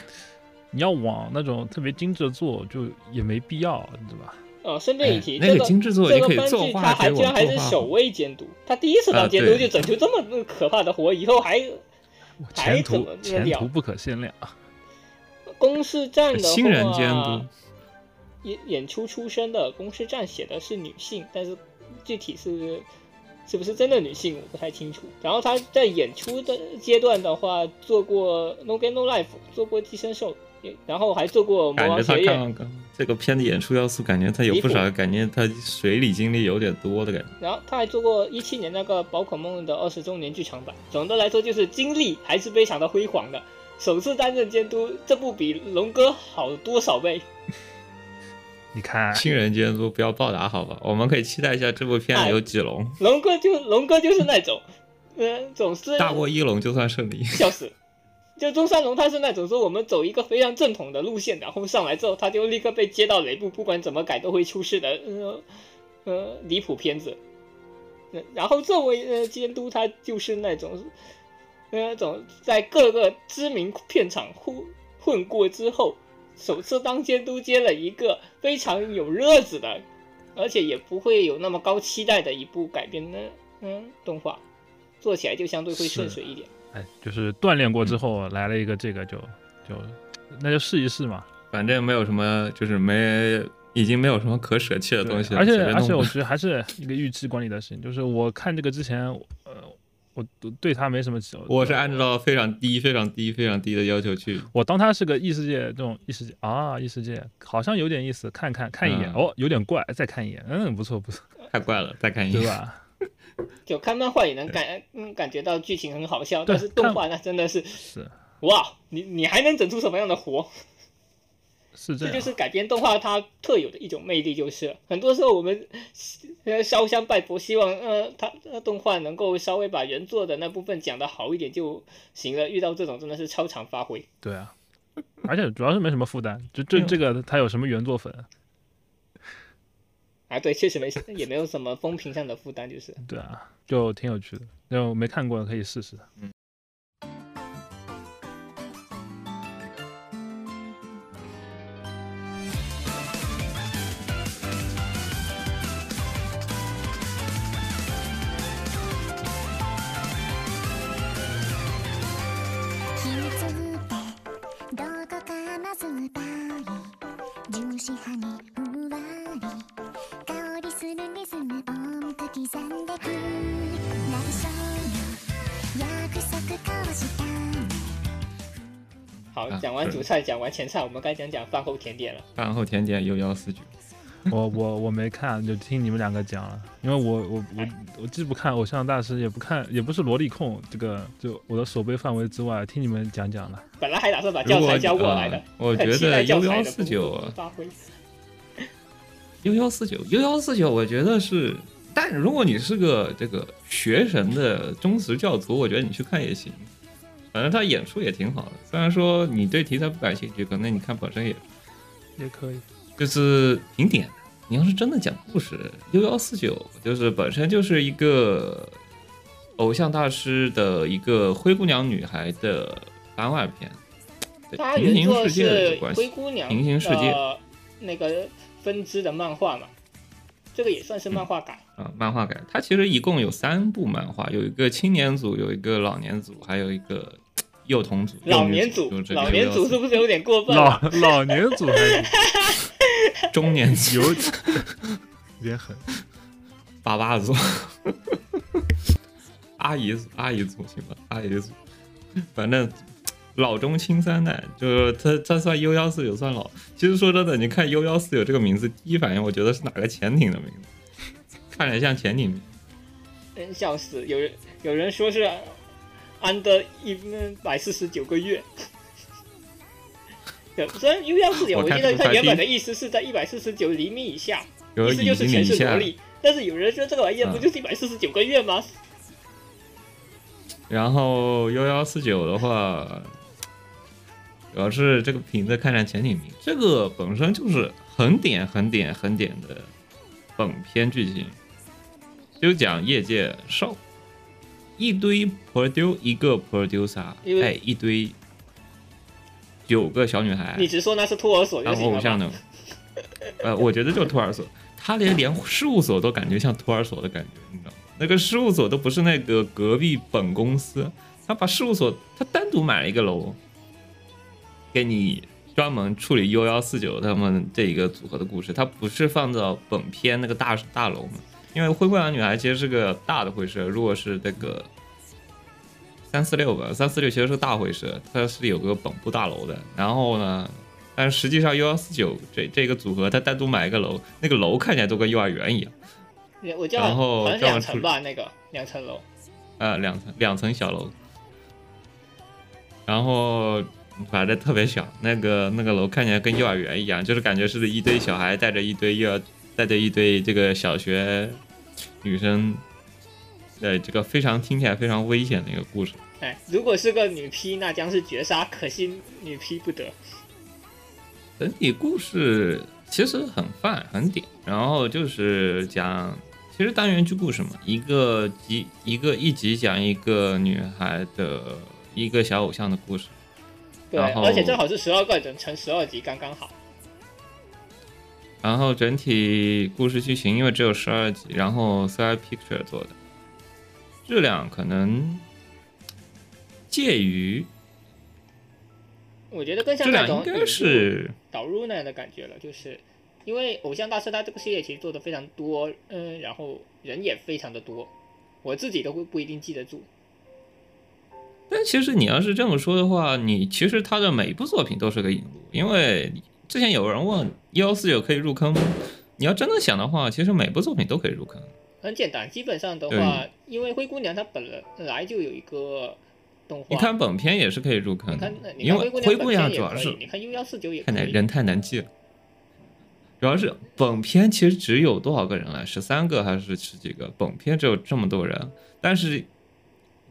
你要往那种特别精致的做，就也没必要，对吧？哦，顺便一提，哎那个这精致作这你可以他还居然还是首位监督，他第一次啊当监督就整出这么可怕的活，以后还还前途怎么了前途不可限量。公式战的话，新人监督，演演出出身的公式战写的是女性，但是具体是是不是真的女性我不太清楚。然后他在演出的阶段的话，做过《No Game No Life》，做过《寄生兽》，也然后还做过《魔王学院》，看看这个片的演出要素，感觉他有不少，感觉他水里经历有点多的感觉。然后他还做过一七年那个宝可梦的二十周年剧场版。总的来说，就是经历还是非常的辉煌的。首次担任监督，这部比龙哥好多少倍？你看，新人监督不要暴打好吧？我们可以期待一下这部片哎有几龙，龙哥就龙哥就是那种，嗯、总是大过一龙就算胜利。笑死。就中山龙他是那种说我们走一个非常正统的路线，然后上来之后他就立刻被接到雷部，不管怎么改都会出事的，呃呃离谱片子。然后这位呃监督他就是那种，那种在各个知名片场混混过之后，首次当监督接了一个非常有热子的，而且也不会有那么高期待的一部改编的嗯动画，做起来就相对会顺水一点。哎，就是锻炼过之后来了一个这个就就那就试一试嘛。反正没有什么，就是没已经没有什么可舍弃的东西了。而且而且我觉得还是一个预期管理的事情，就是我看这个之前，呃，我对他没什么期望。我是按照非常低、非常低、非常低的要求去。我当它是个异世界这种异世界啊，异世界好像有点意思，看看看一眼，嗯哦，有点怪，再看一眼，嗯，不错不错，太怪了，再看一眼。对吧？就看漫画也能感嗯感觉到剧情很好笑，但是动画那真的是是哇，你你还能整出什么样的活？是这样，这就是改编动画它特有的一种魅力，就是很多时候我们呃烧香拜佛，希望呃它呃动画能够稍微把原作的那部分讲得好一点就行了。遇到这种真的是超常发挥。对啊，而且主要是没什么负担，就这嗯这个它有什么原作粉？啊，对，确实没也没有什么风评上的负担，就是对啊，就挺有趣的，就没看过的可以试试。秘主菜，讲完前菜，我们该讲讲饭后甜点了。饭后甜点有幺四九，我我我没看，就听你们两个讲了，因为我我我我既不看偶像大师，也不看，也不是萝莉控，这个就我的手背范围之外，听你们讲讲了。本来还打算把教材交过来的呃，我觉得幺材的四九发挥。U 幺四九幺幺四九，我觉得是，但如果你是个这个学神的忠实教徒，我觉得你去看也行。反正他演出也挺好的，虽然说你对题材不感兴趣，可能你看本身也也可以，就是挺点的。你要是真的讲故事六幺四九就是本身就是一个偶像大师的一个灰姑娘女孩的番外篇，平行世界的是关系。灰姑娘平行世界的那个分支的漫画嘛，这个也算是漫画改。啊，漫画改，它其实一共有三部漫画，有一个青年组，有一个老年组，还有一个幼童组、老年组老年组是不是有点过分老了？老年组还是 中年组、有 点狠。爸爸组、阿姨组、阿姨组行吧？阿姨组，反正老中青三代，就是他他算 U 幺四九算老。其实说真的，你看 U 幺四九这个名字，第一反应我觉得是哪个潜艇的名字，看着像潜艇名。嗯，笑死！有人有人说是安的一百四十九个月。对虽然 U 幺四九，我我记得看这个快递它原本的意思是在一百四十九厘米以下，有意思就是全是萝莉。但是有人说这个玩意儿不嗯就是一百四十九个月吗？然后幺幺四九的话，主要是这个瓶子看上前几名，这个本身就是很点很点很点的本片剧情，就讲业界少一堆 produce 一个 producer，哎一堆九个小女孩，你直说那是托儿所就然后行了？偶像的，呃，我觉得就是托儿所，他连连事务所都感觉像托儿所的感觉，你知道吗？那个事务所都不是那个隔壁本公司，他把事务所他单独买了一个楼，给你专门处理 U 幺四九他们这一个组合的故事，他不是放到本片那个大大楼嘛？因为灰姑娘女孩其实是个大的会社，如果是那个三四六吧，三四六其实是个大会社，它是有个本部大楼的。然后呢，但实际上幺幺四九这这个组合，它单独买一个楼，那个楼看起来都跟幼儿园一样，我叫然后两层吧，那个两层楼。呃，两层两层小楼，然后反正特别小，那个那个楼看起来跟幼儿园一样，就是感觉是一堆小孩带着一堆幼儿带着一堆这个小学女生，对这个非常听起来非常危险的一个故事。哎，如果是个女 P，那将是绝杀，可惜女 P 不得。整体故事其实很泛很点，然后就是讲，其实单元剧故事嘛，一个集一个一集讲一个女孩的一个小偶像的故事。对，而且正好是十二个人乘十二集，刚刚好。然后整体故事剧情因为只有十二集，然后 Sky Picture 做的，质量可能介于我觉得更像那种引入是导入那样的感觉了，就是因为偶像大师他这个系列其实做的非常多，嗯，然后人也非常的多，我自己都会不一定记得住。但其实你要是这么说的话，你其实他的每一部作品都是个引入，因为之前有人问幺四九可以入坑吗？你要真的想的话，其实每部作品都可以入坑。很简单，基本上的话，因为灰姑娘她本来就有一个动画，你看本片也是可以入坑的，你看因为灰姑娘主要是你看 U 幺四九也可以，看来人太难记了。主要是本片其实只有多少个人来？十三个还是十几个？本片只有这么多人，但是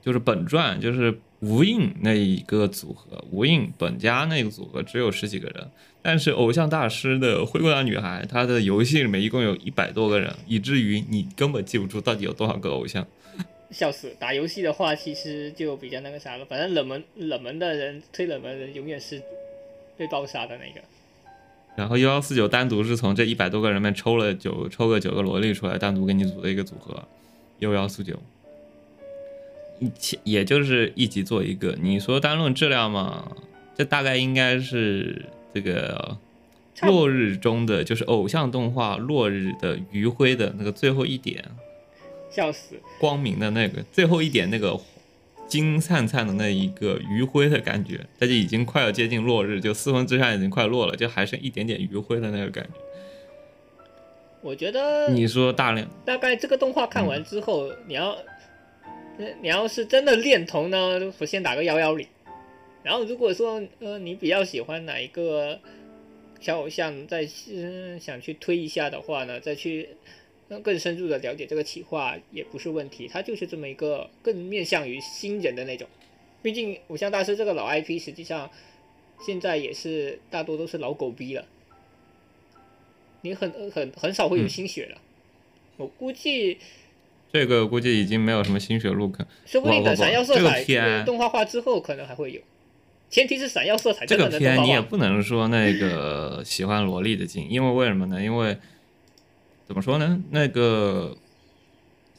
就是本传就是无印那一个组合，无印本家那个组合只有十几个人，但是偶像大师的灰姑娘女孩，她的游戏里面一共有一百多个人，以至于你根本记不住到底有多少个偶像。笑死！打游戏的话，其实就比较那个啥了，反正冷门冷门的人推冷门的人永远是被爆杀的那个。然后幺幺四九单独是从这一百多个人里面抽了九抽个九个萝莉出来，单独给你组的一个组合，幺幺四九，一起也就是一集做一个。你说单论质量嘛，这大概应该是这个落日中的就是偶像动画落日的余晖的那个最后一点笑死！光明的那个最后一点那个金灿灿的那一个余晖的感觉，它就已经快要接近落日，就四分之三已经快落了，就还剩一点点余晖的那个感觉。我觉得你说大量大概这个动画看完之后，你要，呃你要是真的恋童呢，我先打个幺幺零。然后如果说呃你比较喜欢哪一个小偶像，再、呃、想去推一下的话呢，再去呃更深入的了解这个企划也不是问题。它就是这么一个更面向于新人的那种。毕竟偶像大师这个老 IP，实际上现在也是大多都是老狗逼了，你很很很少会有嗯新血了。我估计。这个估计已经没有什么新血入坑。说不定等闪耀色这个彩片呃动画化之后，可能还会有。前提是闪耀色彩这个片你也。不能说那个 喜欢萝莉的劲，因为为什么呢？因为怎么说呢？那个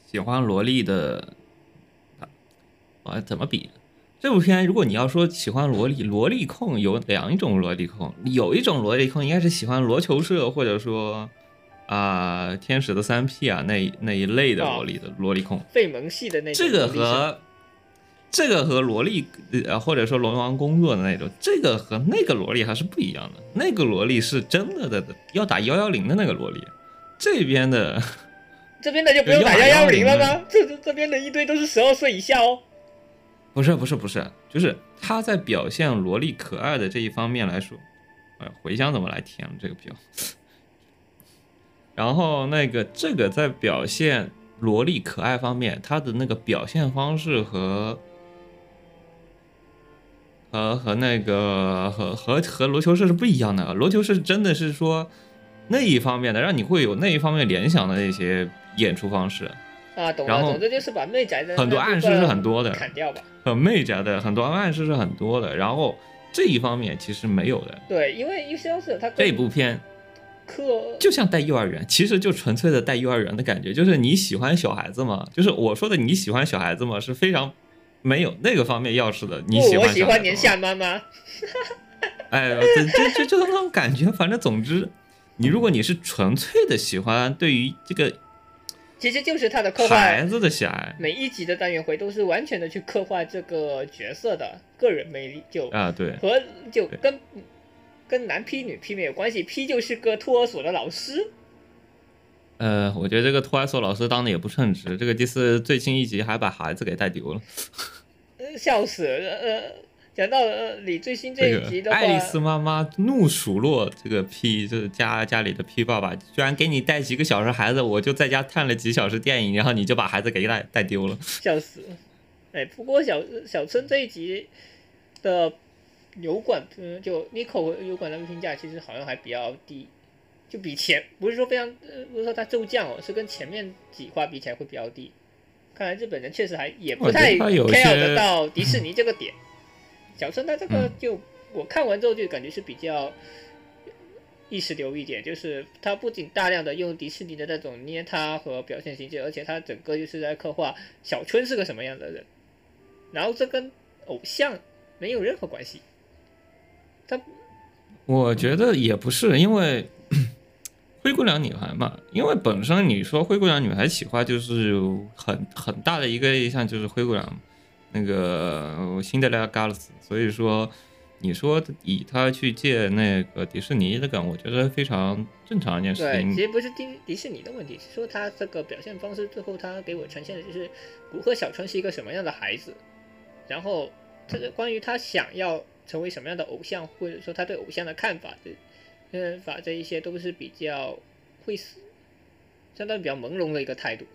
喜欢萝莉的，啊，怎么比？这部片如果你要说喜欢萝莉，萝莉控有两种萝莉控，有一种萝莉控应该是喜欢罗球社或者说啊、天使的三 P 啊那那一类的萝莉的萝莉控，费蒙系的那这个和这个和萝莉呃或者说龙王工作的那种，这个和那个萝莉还是不一样的。那个萝莉是真的的要打幺幺零的那个萝莉，这边的 这边的就不用打幺幺零了110吗？这 这这边的一堆都是十二岁以下哦。不是不是不是，就是他在表现萝莉可爱的这一方面来说，哎，茴香怎么来填这个表？然后那个这个在表现萝莉可爱方面，他的那个表现方式和和和那个和和和罗球社是不一样的。罗球社真的是说那一方面的，让你会有那一方面联想的那些演出方式，啊，懂了，总之就是把妹宅的很多暗示是很多的砍掉吧。很媚宅的，很多暗示是很多的。然后这一方面其实没有的。对，因为 U C L 是它这部片可就像带幼儿园，其实就纯粹的带幼儿园的感觉，就是你喜欢小孩子嘛，就是我说的你喜欢小孩子嘛，是非常没有那个方面要匙的。你喜不，欢我喜欢年下妈妈。哎，这这这就是那种感觉。反正总之，你如果你是纯粹的喜欢对于这个其实就是他的刻画，孩子的喜爱每一集的单元回都是完全的去刻画这个角色的个人魅力，就啊，对，和就跟跟男 P 女 P 没有关系，P 就是个托儿所的老师。呃，我觉得这个托儿所老师当的也不称职，这个第四最新一集还把孩子给带丢了。呃笑死了！呃，讲到呃你最新这这一集的爱丽丝妈妈怒数落这个 P，就是家家里的 P 爸爸，居然给你带几个小时孩子，我就在家看了几小时电影，然后你就把孩子给带带丢了。笑死了。哎，不过小小春这一集的油管，嗯，就 Nico 油管的评价其实好像还比较低，就比前不是说非常，呃，不是说它骤降哦，是跟前面几话比起来会比较低。看来日本人确实还也不太 care 些得到迪士尼这个点。小春他这个嗯就、我看完之后就感觉是比较意识流一点，就是他不仅大量的用迪士尼的那种捏他和表现形式，而且他整个就是在刻画小春是个什么样的人，然后这跟偶像没有任何关系。他我觉得也不是，因为灰姑娘女孩嘛，因为本身你说灰姑娘女孩企划就是很很大的一个意向，就是灰姑娘那个辛德莱拉 Gals，所以说你说以她去借那个迪士尼的梗，我觉得非常正常一件事对，情其。实不是迪迪士尼的问题，是说他这个表现方式最后他给我呈现的就是古贺小春是一个什么样的孩子，然后这个关于他想要成为什么样的偶像，或者说他对偶像的看法的看法这一些都是比较会死，相当于比较朦胧的一个态度。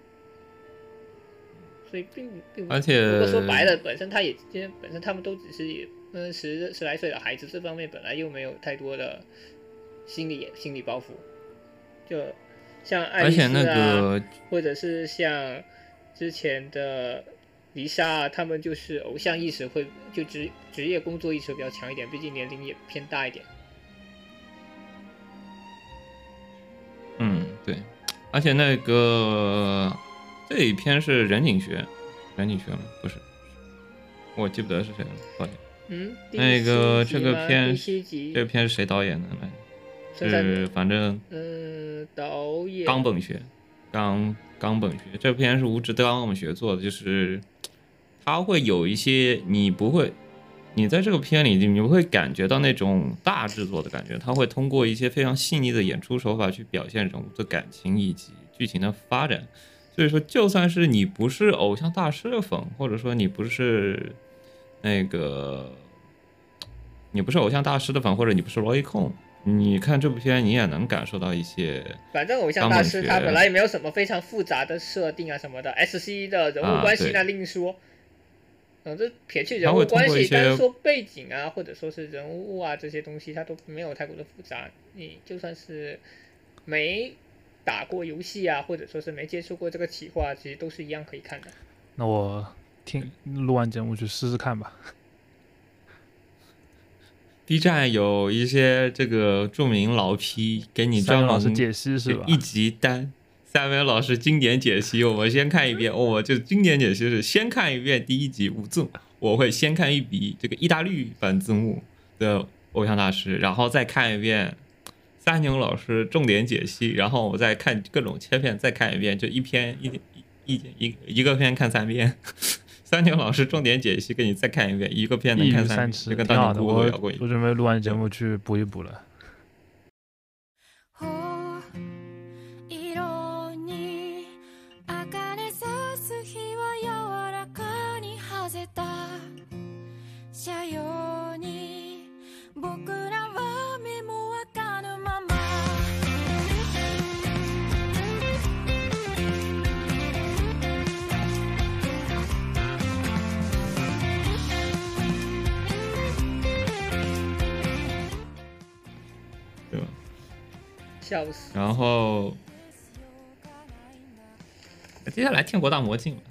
所以并并不而且如果说白了，本身他也因为本身他们都只是嗯十十来岁的孩子，这方面本来又没有太多的心理心理包袱，就像爱丽丝啊，而且那个或者是像之前的丽莎啊，他们就是偶像意识会就职职业工作意识比较强一点，毕竟年龄也偏大一点。而且那个这一篇是任景学，任景学吗？不是，我记不得是谁了，抱歉。嗯，那个这个片这个片是谁导演的来？是反正嗯导演冈本学，冈冈本学这篇是无职冈本学做的，就是他会有一些你不会，你在这个片里你你会感觉到那种大制作的感觉，他会通过一些非常细腻的演出手法去表现人物的感情以及剧情的发展。所以说，就算是你不是偶像大师的粉，或者说你不是那个你不是偶像大师的粉，或者你不是萝莉控，你看这部片你也能感受到一些。反正偶像大师他本来也没有什么非常复杂的设定啊什么的，S C 的人物关系那另说。嗯，这撇去人物关系，单说背景啊，或者说是人物啊这些东西，它都没有太过的复杂。你就算是没打过游戏啊，或者说是没接触过这个企划，其实都是一样可以看的。那我听录完节目去试试看吧。B 站有一些这个著名老 P 给你专门师解析是吧？一集单。三位老师经典解析，我们先看一遍。我，就经典解析是先看一遍第一集无字我会先看一笔这个意大利版字幕的偶像大师，然后再看一遍三牛老师重点解析，然后我再看各种切片，再看一遍，就一篇一一一一一个片看三遍。三牛老师重点解析给你再看一遍，一个片能看三就跟。当年我聊过一样。我准备录完节目去补一补了。笑死！然后接下来《天国大魔镜》吧，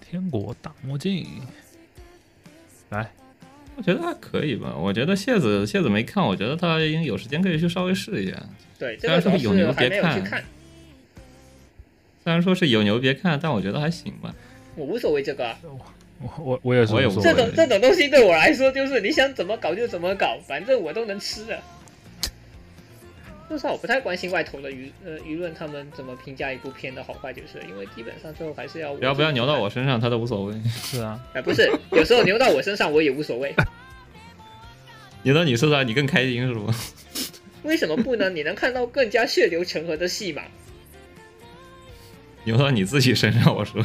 天国大魔镜，来，我觉得还可以吧。我觉得谢子谢子没看，我觉得他有时间可以去稍微试一下。对，这个主要有牛别看，虽然说是有牛别看，但我觉得还行吧。我无所谓这个啊。我我我也是我也无所谓这种。这种东西对我来说，就是你想怎么搞就怎么搞，反正我都能吃的。说实话，我不太关心外头的舆呃舆论，他们怎么评价一部片的好坏，就是因为基本上最后还是要我不要不要牛到我身上，他都无所谓。是啊，哎，不是，有时候牛到我身上我也无所谓。牛到你身上，你更开心是不？为什么不呢？你能看到更加血流成河的戏码。牛到你自己身上，我说。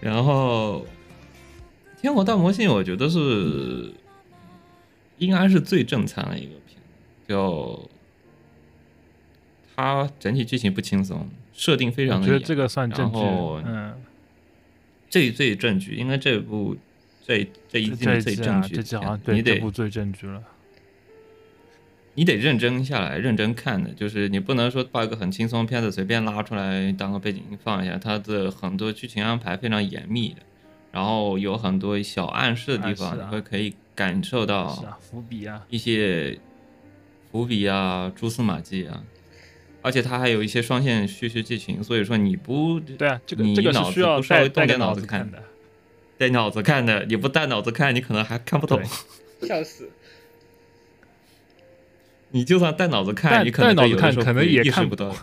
然后，《天国大魔性》我觉得是应该是最正餐的一个片，就它整体剧情不轻松，设定非常的严，我觉得这个算正剧然后。嗯，最最正剧，应该这部这这一这季的最正剧这季好像片，你得对这部最正剧了。你得认真下来，认真看的，就是你不能说把一个很轻松的片子随便拉出来当个背景音放一下，它的很多剧情安排非常严密的，然后有很多小暗示的地方，你会可以感受是到啊，伏笔啊，一些伏笔啊、蛛丝马迹啊，而且它还有一些双线叙事剧情，所以说你不对啊，这个你这个是脑子需要不稍微动点脑子看的。带脑子看的，你不带脑子看，你可能还看不懂。笑死！你就算带脑子看，你可能带脑子有的时候看可能也看不意识不到，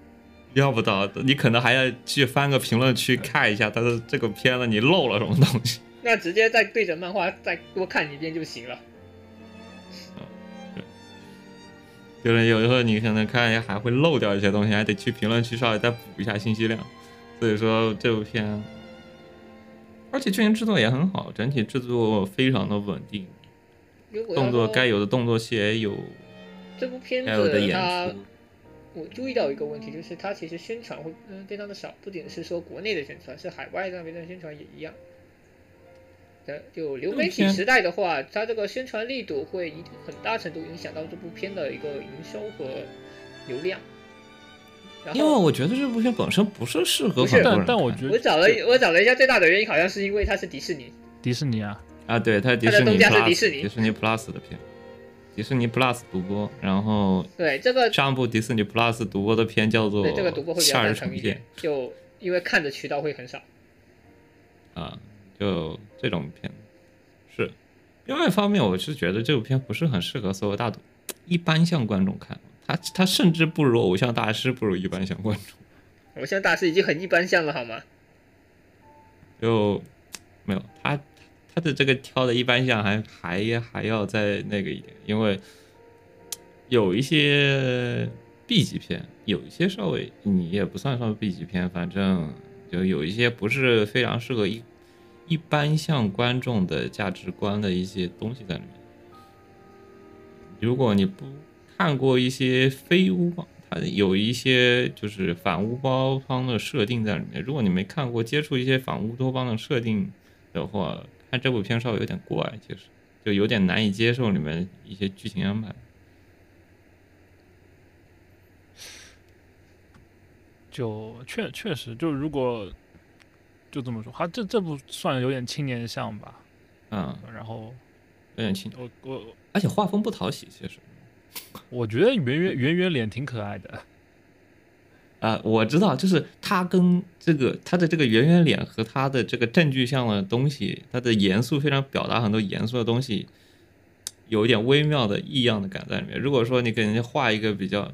要不到，你可能还要去翻个评论区看一下，他的这个片子你漏了什么东西。那直接再对着漫画再多看一遍就行了。就是有时候你可能看还会漏掉一些东西，还得去评论区稍微再补一下信息量。所以说这部片，而且剧情制作也很好，整体制作非常的稳定，动作该有的动作戏也有，这部片子它出。我注意到一个问题，就是它其实宣传会嗯非常的少，不仅是说国内的宣传，是海外那边的宣传也一样。的就流媒体时代的话，它这个宣传力度会一很大程度影响到这部片的一个营收和流量。因为我觉得这部片本身不是适合很多人但但我觉得我找了我找了一下，最大的原因好像是因为它是迪士尼，迪士尼啊，啊，对，它迪士尼它的东家是 Plus 迪士尼迪士尼 Plus 的片，迪士尼 Plus 独播，然后对这个上部迪士尼 Plus 独播的片叫做对这个独播会比较夏日赞成一点重现，就因为看的渠道会很少。啊，就这种片是。另外一方面，我是觉得这部片不是很适合所有大众一般向观众看，它它甚至不如偶像大师，不如一般向观众。偶像大师已经很一般向了，好吗？就没有他他的这个挑的一般向还还还要再那个一点，因为有一些 B 级片，有一些稍微你也不算上 B 级片，反正就有一些不是非常适合一一般向观众的价值观的一些东西在里面。如果你不看过一些非乌邦，它有一些就是反乌托邦的设定在里面。如果你没看过，接触一些反乌托邦的设定的话，看这部片稍微有点怪，其实就有点难以接受里面一些剧情安排。就确确实，就如果就这么说，他这这部算有点青年向吧。嗯，然后有点青，我我而且画风不讨喜，其实。我觉得圆圆圆圆脸挺可爱的，啊、我知道，就是他跟这个他的这个圆圆脸和他的这个正具象的东西，他的严肃非常表达很多严肃的东西，有一点微妙的异样的感在里面。如果说你给人家画一个比较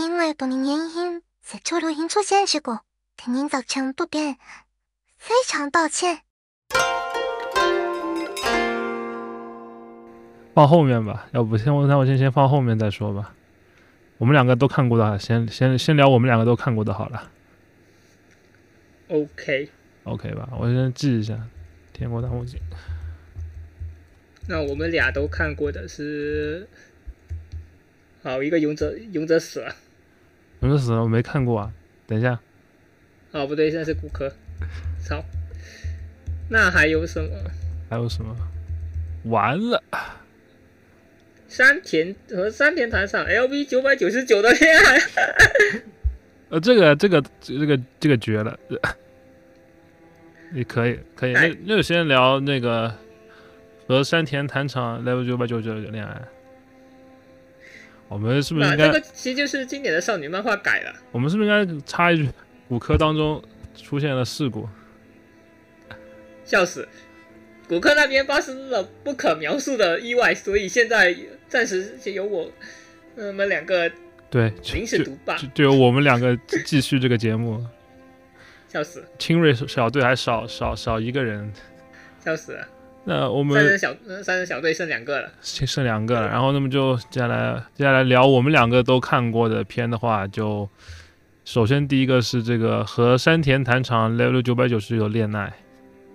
因为多年原因，在这录音出现事故，给您造成不便，非常抱歉。放后面吧，要不先我那我先先放后面再说吧。我们两个都看过的，先先先聊我们两个都看过的好了 OK，，OK 吧？我先记一下，天国大梦境。那我们俩都看过的是，好一个勇者，勇者死了。勇者死了，我没看过啊。等一下，哦，不对，现在是骨科。操，那还有什么？还有什么？完了，山田和山田谈上 LV 九百九十九的恋爱。呃，这个这个这个这个绝了，你可以可以。那哎那就先聊那个和山田谈场 level 九百九十九的恋爱。我们是不是应该？那这个其实就是经典的少女漫画改了。我们是不是应该插一句？骨科当中出现了事故，笑死！骨科那边发生了不可描述的意外，所以现在暂时就由我我们两个对，就临时独霸就，就由我们两个 继继续这个节目。笑死，清锐小队还少少少一个人，笑死了！那我们三人小呃三人小队剩两个了。剩剩两个了，然后那么就接下来接下来聊我们两个都看过的片的话，就首先第一个是这个和山田谈场 level 九百九十有恋爱，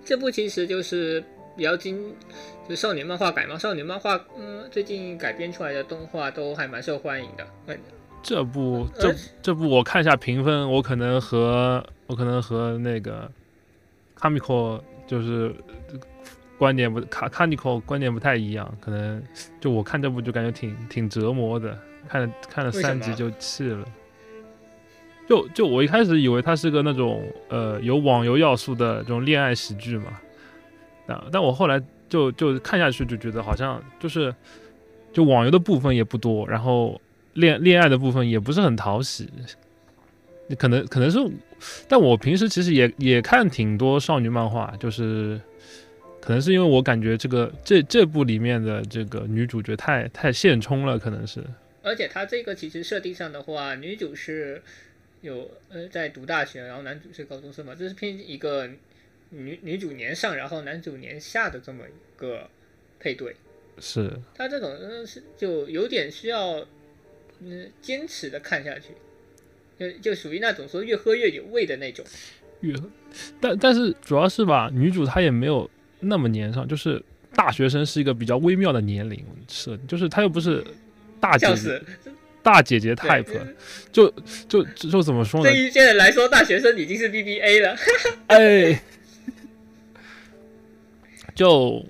这部其实就是比较经，就少女漫画改嘛。少女漫画，嗯，最近改编出来的动画都还蛮受欢迎的。嗯，这部这这部我看一下评分，我可能和我可能和那个 Comico 就是观点不卡 Kaniko 观点不太一样，可能就我看这部就感觉挺挺折磨的，看了看了三集就气了。就就我一开始以为它是个那种呃有网游要素的这种恋爱喜剧嘛，但但我后来就就看下去就觉得好像就是就网游的部分也不多，然后恋恋爱的部分也不是很讨喜，可能可能是，但我平时其实也也看挺多少女漫画，就是可能是因为我感觉这个这这部里面的这个女主角太太现充了，可能是而且她这个其实设定上的话，女主是有呃在读大学，然后男主是高中生嘛，这是偏一个女女主年上，然后男主年下的这么一个配对。是她这种呃是就有点需要嗯坚持的看下去，就就属于那种说越喝越有味的那种。越，但但是主要是吧，女主她也没有那么年上，就是大学生是一个比较微妙的年龄设定，就是他又不是大姐姐！大姐姐对 type，就就就就怎么说呢对？于现在来说，大学生已经是 BBA 了。哎，就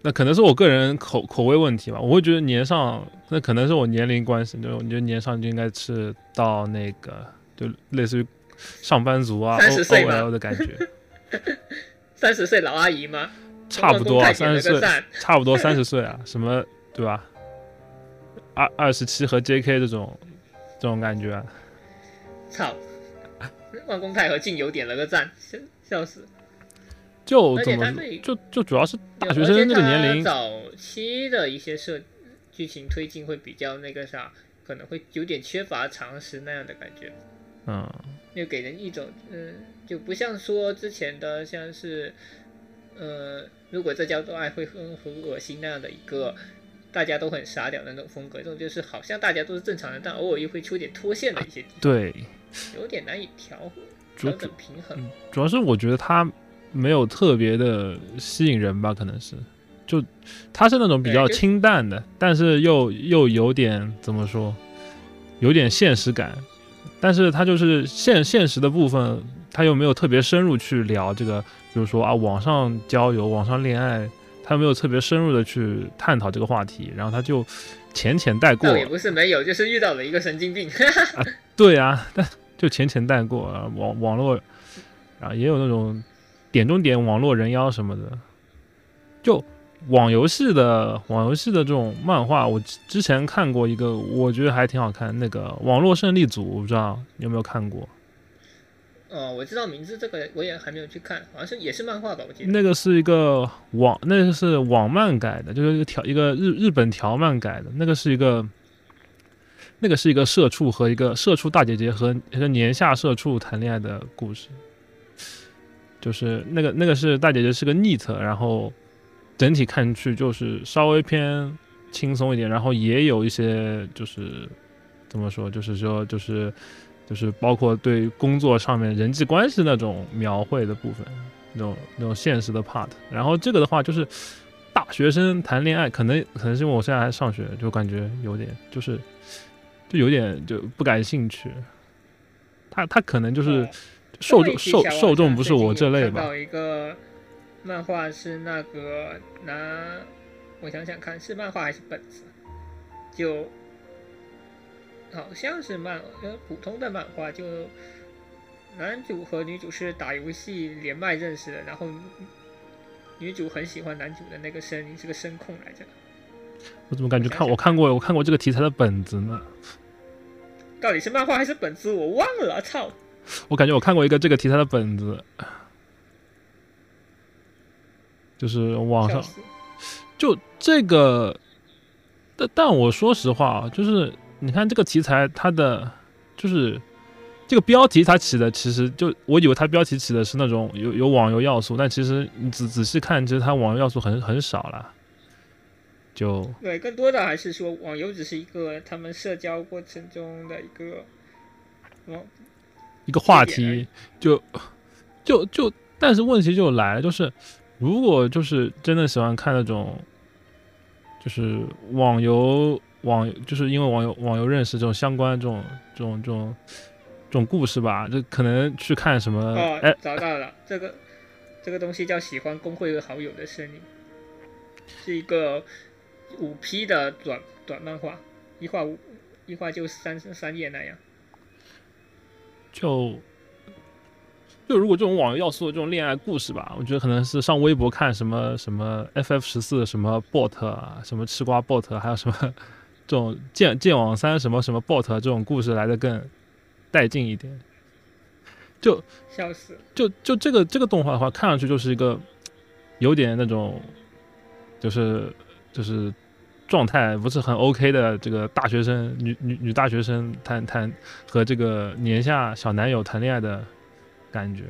那可能是我个人口口味问题吧，我会觉得年上，那可能是我年龄关系，就是我觉得年上就应该是到那个就类似于上班族啊30 O 岁 O 吧 L 的感觉，三十岁老阿姨吗？差不多啊三十岁差不多三十岁啊，什么对吧？二二十七和 J K 这种这种感觉啊、操！万公太和静有点了个赞，笑笑死。就怎么就就主要是大学生那个年龄，早期的一些设剧情推进会比较那个啥，可能会有点缺乏常识那样的感觉。嗯，又给人一种嗯，就不像说之前的像是，呃，如果这叫做爱会很很恶心那样的一个，大家都很傻屌的那种风格，这种就是好像大家都是正常人，但偶尔又会出点脱线的一些地方，对，有点难以调主调整平衡。嗯主要是我觉得他没有特别的吸引人吧，可能是，就他是那种比较清淡的，但是又又有点怎么说，有点现实感，但是他就是现现实的部分，他又没有特别深入去聊这个，比如说啊，网上交友、网上恋爱，他没有特别深入的去探讨这个话题，然后他就浅浅带过倒，也不是没有，就是遇到了一个神经病。对啊，但就浅浅带过啊，网网络，啊也有那种点中点网络人妖什么的。就网游戏的网游戏的这种漫画，我之之前看过一个，我觉得还挺好看，那个《网络胜利组》，我不知道你有没有看过？哦，我知道名字，这个我也还没有去看，好像是也是漫画吧，我记得。那个是一个网，那个是网漫改的，就是一个条一个日日本条漫改的，那个是一个，那个是一个社畜和一个社畜大姐姐和一个年下社畜谈恋爱的故事，就是那个那个是大姐姐是个 neat，然后整体看去就是稍微偏轻松一点，然后也有一些就是怎么说，就是说就是。就是包括对工作上面人际关系那种描绘的部分，那种那种现实的 part。然后这个的话就是大学生谈恋爱，可能可能是因为我现在还上学，就感觉有点就是就有点就不感兴趣。他他可能就是哦受众受受众不是我这类吧？一个漫画是那个拿，我想想看是漫画还是本子，就好像是漫呃普通的漫画，就男主和女主是打游戏连麦认识的，然后女主很喜欢男主的那个声音，是个声控来着。我怎么感觉看我看过我看过这个题材的本子呢？到底是漫画还是本子，我忘了，操！我感觉我看过一个这个题材的本子，就是网上就这个，但但我说实话啊，就是你看这个题材，它的就是这个标题它起的，其实就我以为它标题起的是那种有有网游要素，但其实你仔仔细看，其实它网游要素很很少了。就对，更多的还是说网游只是一个他们社交过程中的一个，哦，一个话题，就就就，但是问题就来了，就是如果就是真的喜欢看那种，就是网游网，就是因为网友网友认识这种相关这种这种这种这种故事吧，就可能去看什么，哦哎，，找到了，这个这个东西叫喜欢工会和好友的声音，是一个五 P 的短短漫画，一画五一画就三三页那样。就就如果这种网游要素的这种恋爱故事吧，我觉得可能是上微博看什么什么 FF 十四什么 bot 啊，什么吃瓜 bot，还有什么这种剑剑网三什么什么 bot 这种故事来的更带劲一点。就笑死！就就这个这个动画的话，看上去就是一个有点那种，就是就是状态不是很 OK 的这个大学生女女女大学生谈谈和这个年下小男友谈恋爱的感觉。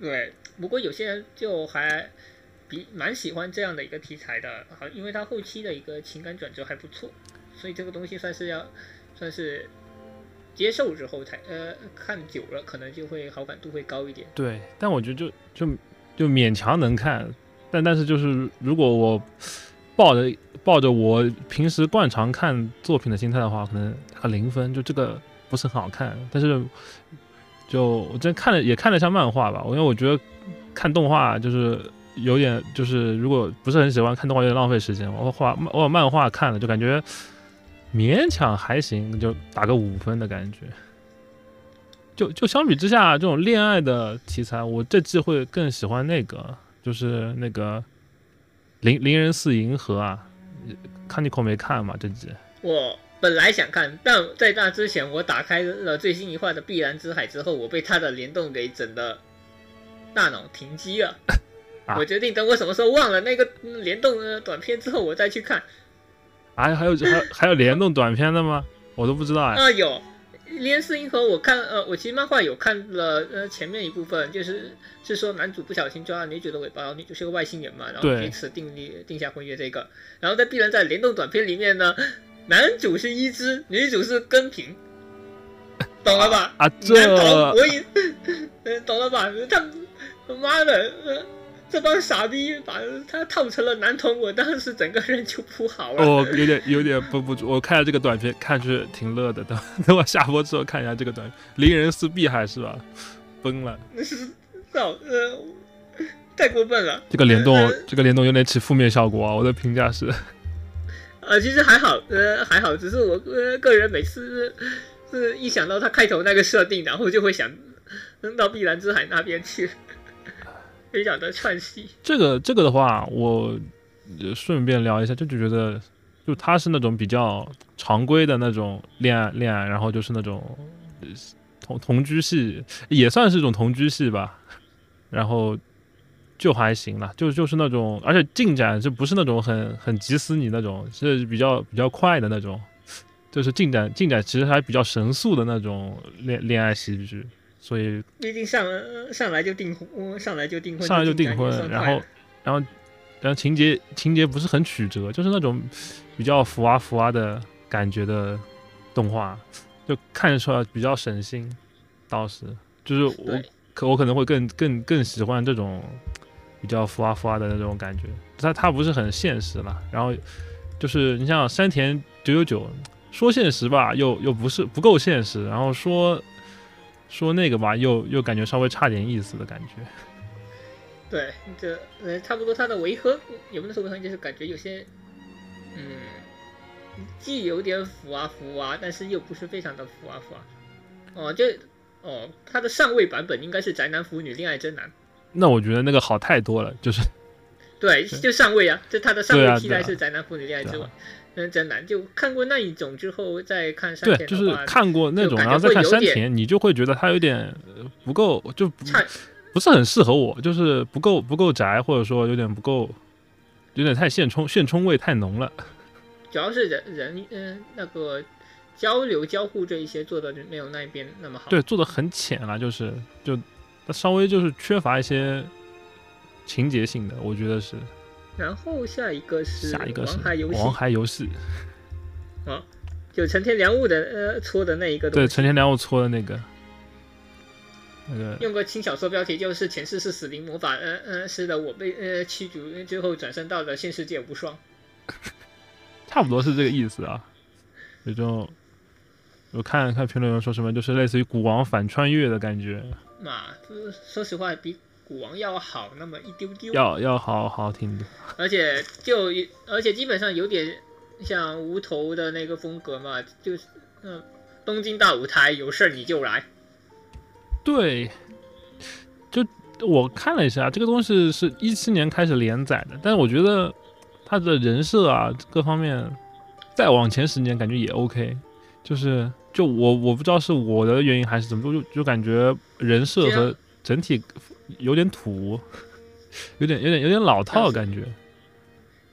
对，不过有些人就还比蛮喜欢这样的一个题材的，好，因为他后期的一个情感转折还不错，所以这个东西算是要算是接受之后才呃看久了，可能就会好感度会高一点。对，但我觉得就就就勉强能看，但但是就是如果我抱着抱着我平时惯常看作品的心态的话，可能打个零分，就这个不是很好看。但是就我真看了也看了一下漫画吧，因为我觉得看动画就是有点就是如果不是很喜欢看动画，有点浪费时间。我画我把漫画看了，就感觉勉强还行，就打个五分的感觉。就就相比之下，这种恋爱的题材，我这季会更喜欢那个，就是那个零零人四银河啊，看你口没看嘛这季？我本来想看，但在那之前，我打开了最新一话的《碧蓝之海》之后，我被它的联动给整的大脑停机了。啊我决定等我什么时候忘了那个嗯联动的短片之后，我再去看。还还有还有还有联动短片的吗？我都不知道哎。啊，有《连四银河》，我看呃，我其实漫画有看了呃前面一部分，就是是说男主不小心抓了女主的尾巴，然后女主是个外星人嘛，然后对彼此订立定下婚约这个。然后在《必然在联动短片里面呢，男主是一只，女主是根平，懂了吧？啊，这我也，呃，懂了吧？他他妈的，呃，这帮傻逼把他套成了男童，我当时整个人就不好了。哦，有点有点绷不住。我看下这个短片，看去挺乐的。等 等我下播之后看一下这个短片，零人四碧海是吧？崩了，那是操，呃，太过分了。这个联动呃这个联动有点起负面效果啊。我的评价是，呃，其实还好，呃，还好，只是我呃个人每次是一想到他开头那个设定，然后就会想扔到碧蓝之海那边去，非常的串戏。这个这个的话，我顺便聊一下，就就觉得就他是那种比较常规的那种恋爱恋爱，然后就是那种同同居系，也算是一种同居系吧，然后。就还行了，就就是那种，而且进展就不是那种很很急死你那种，是比较比较快的那种，就是进展进展其实还比较神速的那种恋恋爱喜剧，所以毕竟上上来就订婚，上来就订婚，上来就订婚，然后然后然后情节情节不是很曲折，就是那种比较浮啊浮啊的感觉的动画，就看得出来比较省心，倒是就是我可我可能会更更更喜欢这种比较浮啊浮啊的那种感觉，它它不是很现实了，然后就是你像山田九九九说现实吧，又又不是不够现实，然后说说那个吧，又又感觉稍微差点意思的感觉。对，这呃差不多它的违和，也不能说违和，就是感觉有些，嗯，既有点腐啊腐啊，但是又不是非常的腐啊腐啊。哦，就哦，它的上位版本应该是宅男腐女恋爱真男。那我觉得那个好太多了，就是对，就上位啊，就它的上位替代是宅男腐女恋爱之对啊吻，嗯，真难就看过那一种之后再看山对，田就是，看过那种，然后再看山田，你就会觉得他有点呃不够，就不差不是很适合我，就是不够不够宅，或者说有点不够，有点太现充现充味太浓了。主要是人人嗯、那个交流交互这一些做的没有那边那么好。对，做的很浅了，就是就他稍微就是缺乏一些情节性的，我觉得是。然后下一个是下一个是王牌游戏，王牌游戏啊，就成天良悟的呃搓的那一个东对，成。天良我搓的那个，那个用个轻小说标题就是前世是死灵魔法呃呃是的我被呃驱逐最后转身到了现世界无双。差不多是这个意思啊。有种我看看评论员说什么，就是类似于古王反穿越的感觉，嘛，呃说实话比古王要好那么一丢丢。要要好好听的。而且就而且基本上有点像无头的那个风格嘛，就是嗯、东京大舞台有事儿你就来。对，就我看了一下，这个东西是一七年开始连载的，但是我觉得他的人设啊各方面，再往前十年感觉也 OK，就是就我我不知道是我的原因还是怎么，就就感觉人设和整体有点土，有点有点有点老套的感觉。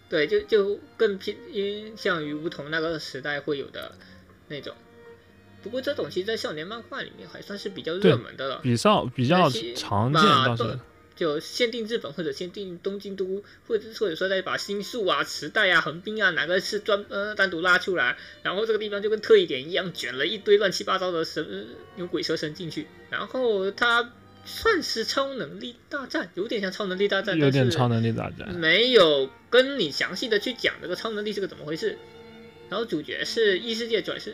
对，就就更偏偏向于梧桐那个时代会有的那种。不过这种其实，在少年漫画里面还算是比较热门的了。比较比较常见嘛倒是，就限定日本或者限定东京都，或者或者说再把新宿啊、池袋啊、横滨啊哪个是专呃单独拉出来，然后这个地方就跟特异点一样卷了一堆乱七八糟的神呃牛鬼蛇神进去，然后它算是超能力大战，有点像超能力大战，有点超能力大战。没有跟你详细的去讲这个超能力是个怎么回事。然后主角是异世界转身，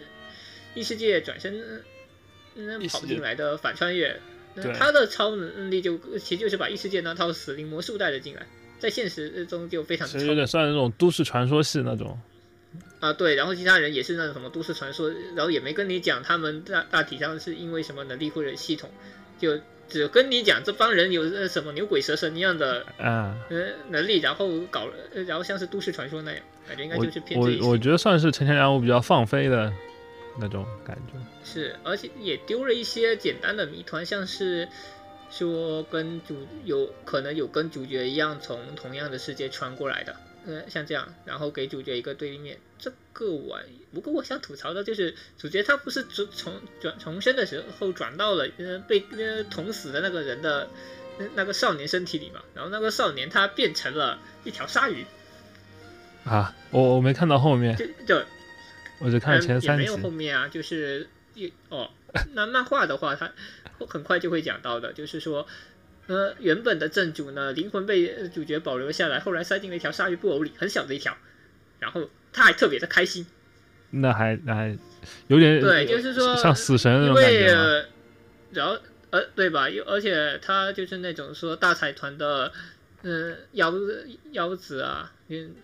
异世界转身，嗯，跑进来的反穿越，那他的超能力就其实就是把异世界那套死灵魔术带了进来，在现实中就非常其实有点算那种都市传说系那种，啊，对，然后其他人也是那种什么都市传说，然后也没跟你讲他们大大体上是因为什么能力或者系统，就只跟你讲这帮人有呃什么牛鬼蛇神一样的啊。呃能力，然后搞然后像是都市传说那样，感觉应该就是偏这一我我。觉得算是陈天良我比较放飞的那种感觉。是，而且也丢了一些简单的谜团，像是说跟主有可能有跟主角一样从同样的世界穿过来的，呃，像这样，然后给主角一个对立面。这个我不过我想吐槽的就是主角他不是重重转重生的时候转到了呃被呃捅死的那个人的。呃那个少年身体里嘛，然后那个少年他变成了一条鲨鱼，啊，我我没看到后面，就就我只看了前三集没有。后面啊，就是一哦，那漫画的话，他很快就会讲到的，就是说，呃，原本的正主呢，灵魂被呃主角保留下来，后来塞进了一条鲨鱼布偶里，很小的一条，然后他还特别的开心，那还那还有点对就是说像死神那因种感觉吗？为呃，然后呃，对吧？又而且他就是那种说大财团的，嗯、妖妖子啊，嗯，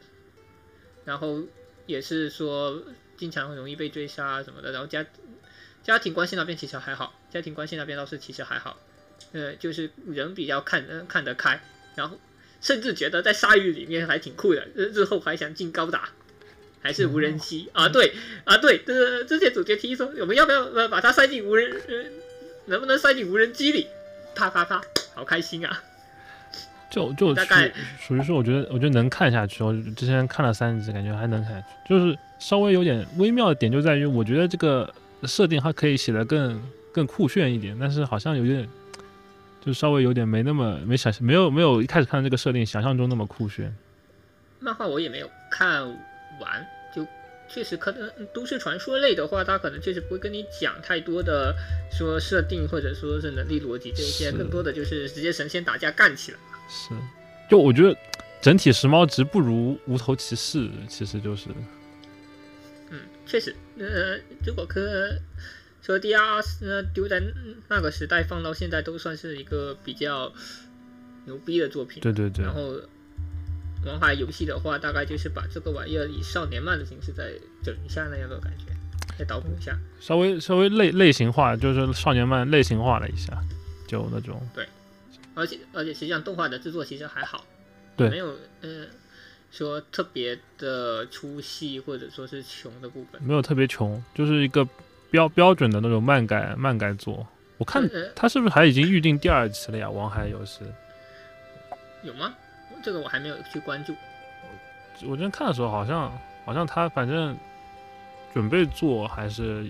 然后也是说经常容易被追杀啊什么的，然后家家庭关系那边其实还好，家庭关系那边倒是其实还好，呃，就是人比较看呃看得开，然后甚至觉得在鲨鱼里面还挺酷的，日日后还想进高达，还是无人机啊？对啊，对，这之前主角提议说，我们要不要呃把它塞进无人，呃，能不能塞进无人机里？啪啪啪，好开心啊！就就大概属于说，我觉得我觉得能看下去。我之前看了三集，感觉还能看下去。就是稍微有点微妙的点就在于，我觉得这个设定它可以写得更更酷炫一点，但是好像有点就稍微有点没那么没想没有没有一开始看这个设定想象中那么酷炫。漫画我也没有看完，就确实可能嗯都市传说类的话，它可能确实不会跟你讲太多的说设定或者说是能力逻辑这一些，更多的就是直接神仙打架干起来。是，就我觉得整体时髦值不如无头骑士，其实就是嗯，确实，呃，如果可说 D R 呃丢在那个时代放到现在都算是一个比较牛逼的作品。对对对然，后王牌游戏的话，大概就是把这个玩意儿以少年漫的形式再整一下那样的感觉，再捣鼓一下。稍微稍微类类型化，就是少年漫类型化了一下，就那种对而且而且实际上动画的制作其实还好，对没有呃说特别的粗细或者说是穷的部分。没有特别穷，就是一个标标准的那种漫改漫改作。我看呃他是不是还已经预定第二期了呀？王海游戏，有吗？这个我还没有去关注。我之前看的时候好像好像他反正准备做还是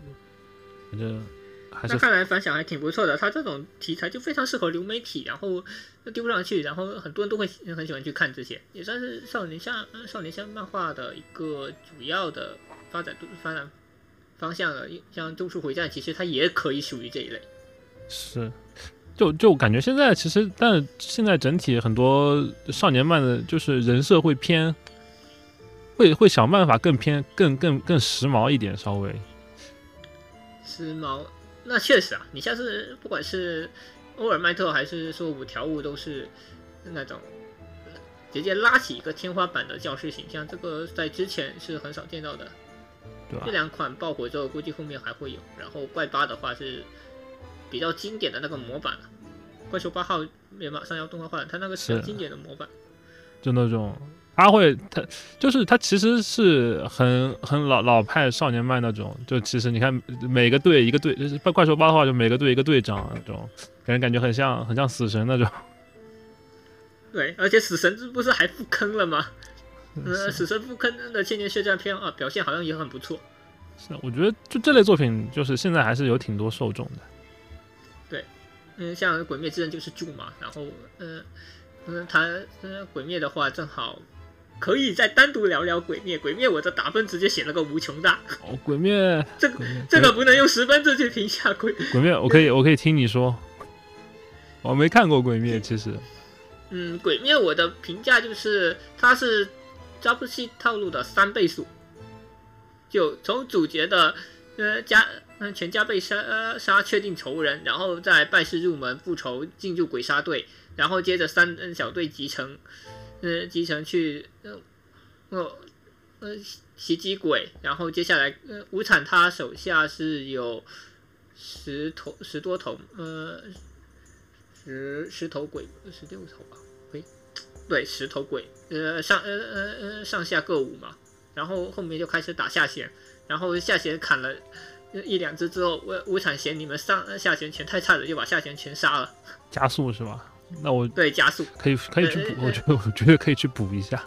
反正还是那看来反响还挺不错的，他这种题材就非常适合流媒体，然后又丢不上去，然后很多人都会很喜欢去看这些，也算是少年向呃少年向漫画的一个主要的发展发展方向了。像《咒术回战》，其实它也可以属于这一类。是。就就感觉现在其实，但现在整体很多少年漫的，就是人设会偏，会会想办法更偏更更更时髦一点，稍微。时髦，那确实啊，你像是不管是欧尔麦特还是说五条悟，都是那种呃直接拉起一个天花板的教师形象，这个在之前是很少见到的。对吧这？两款爆火之后，估计后面还会有。然后怪八的话是比较经典的那个模板了，怪兽八号也马上要动画化了，它那个是经典的模板。就那种他会他就是他其实是很很老老派少年漫那种，就其实你看每个队一个队，就是怪怪兽八的话就每个队一个队长那种，给人感觉很像很像死神那种。对，而且死神这不是还复坑了吗？呃，死神复坑的千年血战篇啊，表现好像也很不错。是，我觉得就这类作品，就是现在还是有挺多受众的。对嗯，像《鬼灭之刃》就是柱嘛，然后嗯嗯，它嗯《鬼灭》的话正好可以再单独聊聊《鬼灭》。《鬼灭》我的打分直接写了个无穷大，哦，鬼灭，这个，这个不能用十分制去评价鬼。鬼灭，我可以我可以听你说，我没看过鬼灭，其实嗯，《鬼灭》我的评价就是它是扎布西套路的三倍速，就从主角的呃家嗯全家被杀呃杀确定仇人，然后再拜师入门复仇进入鬼杀队，然后接着三嗯小队集成，呃集成去呃呃呃袭击鬼，然后接下来呃无产他手下是有十头十多头呃十十头鬼十六头吧，对石头鬼，呃上呃呃呃上下各五嘛，然后后面就开始打下弦，然后下弦砍了。一两只之后，无无产嫌你们上下弦全太差了，就把下弦全杀了。加速是吧？那我对，加速。可以可以去补，呃我觉得我觉得可以去补一下，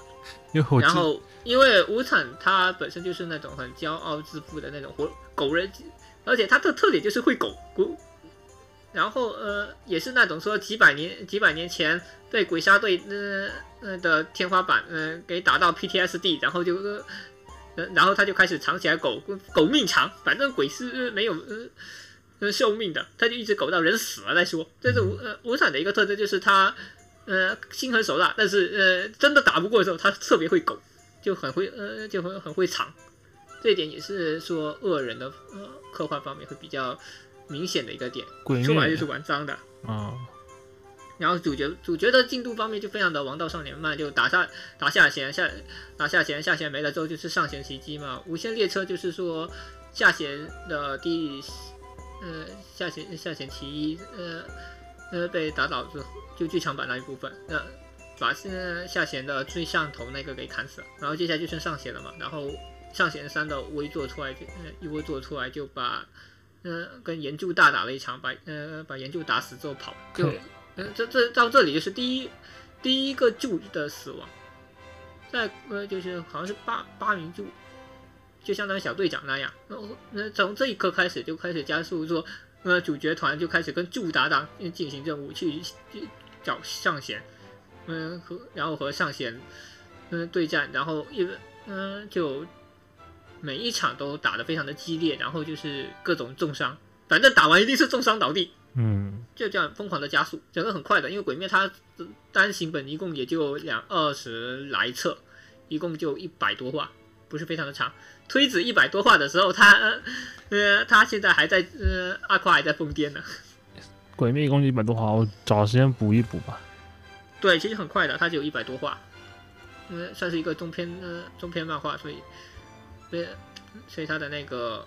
因为我然后，因为无产他本身就是那种很骄傲自负的那种活狗人，而且他的特点就是会狗狗。然后呃，也是那种说几百年几百年前被鬼杀队呃呃的天花板呃给打到 PTSD，然后就呃然后他就开始藏起来狗狗命长，反正鬼是没有呃呃寿命的，他就一直苟到人死了再说。这是无呃无产的一个特征，就是他呃心狠手辣，但是呃真的打不过的时候，他特别会苟，就很会呃就很很会藏。这一点也是说恶人的呃科幻方面会比较明显的一个点。鬼灭说白就是玩脏的。啊，然后主角主角的进度方面就非常的王道少年漫，就打下打下弦下打下弦下弦没了之后就是上弦袭击嘛。无限列车就是说下弦的第呃下弦下弦其一呃呃被打倒之后就剧场版那一部分，那把呃下弦的最上头那个给砍死了，然后接下来就剩上弦了嘛，然后上弦三的微做出来就呃一波做出来就把呃跟岩柱大打了一场，把呃把岩柱打死之后跑，就嗯呃这这到这里就是第一第一个柱的死亡，在呃就是好像是八八名柱。就相当于小队长那样，然后那从这一刻开始就开始加速说，呃，主角团就开始跟柱搭档呃进行任务，去去找上弦，嗯、和然后和上弦嗯、对战，然后一嗯、就每一场都打得非常的激烈，然后就是各种重伤，反正打完一定是重伤倒地，嗯，就这样疯狂的加速，整个很快的，因为鬼灭它呃单行本一共也就两二十来册，一共就一百多话，不是非常的长。推子一百多话的时候，他呃呃他现在还在呃阿夸还在疯癫呢。鬼灭一共一百多话，我找时间补一补吧。对，其实很快的，它只有一百多话，嗯，算是一个中篇呃中篇漫画，所以所以所以它的那个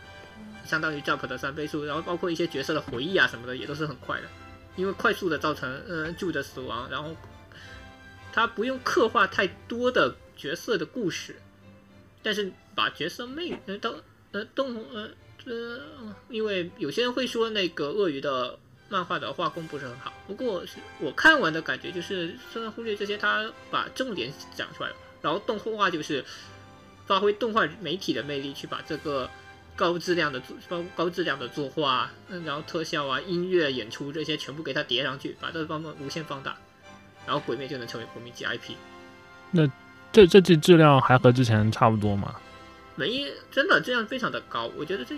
相当于 Jump 的三倍速，然后包括一些角色的回忆啊什么的也都是很快的，因为快速的造成呃柱的死亡，然后他不用刻画太多的角色的故事，但是把角色魅呃都呃动呃呃，因为有些人会说那个鳄鱼的漫画的画工不是很好，不过我看完的感觉就是，虽然忽略这些，他把重点讲出来了，然后动画就是发挥动画媒体的魅力，去把这个高质量的作高高质量的作画，嗯，然后特效啊、音乐、演出这些全部给它叠上去，把这方面无限放大，然后鬼灭就能成为国民级 IP。那这这季质量还和之前差不多吗？没真的质量非常的高，我觉得这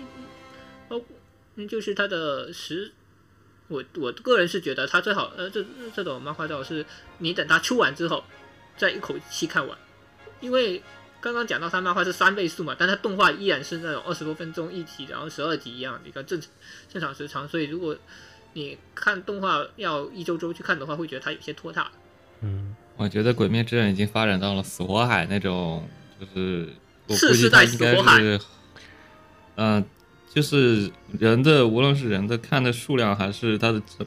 包括嗯就是它的时，我我个人是觉得它最好呃这这种漫画最好是你等它出完之后再一口气看完，因为刚刚讲到它漫画是三倍速嘛，但它动画依然是那种二十多分钟一集，然后十二集一样的一个正正常时长，所以如果你看动画要一周周去看的话，会觉得它有些拖沓。嗯，我觉得《鬼灭之刃》已经发展到了死火海那种，就是我次估计它应该是，嗯、就是人的无论是人的看的数量还是它的质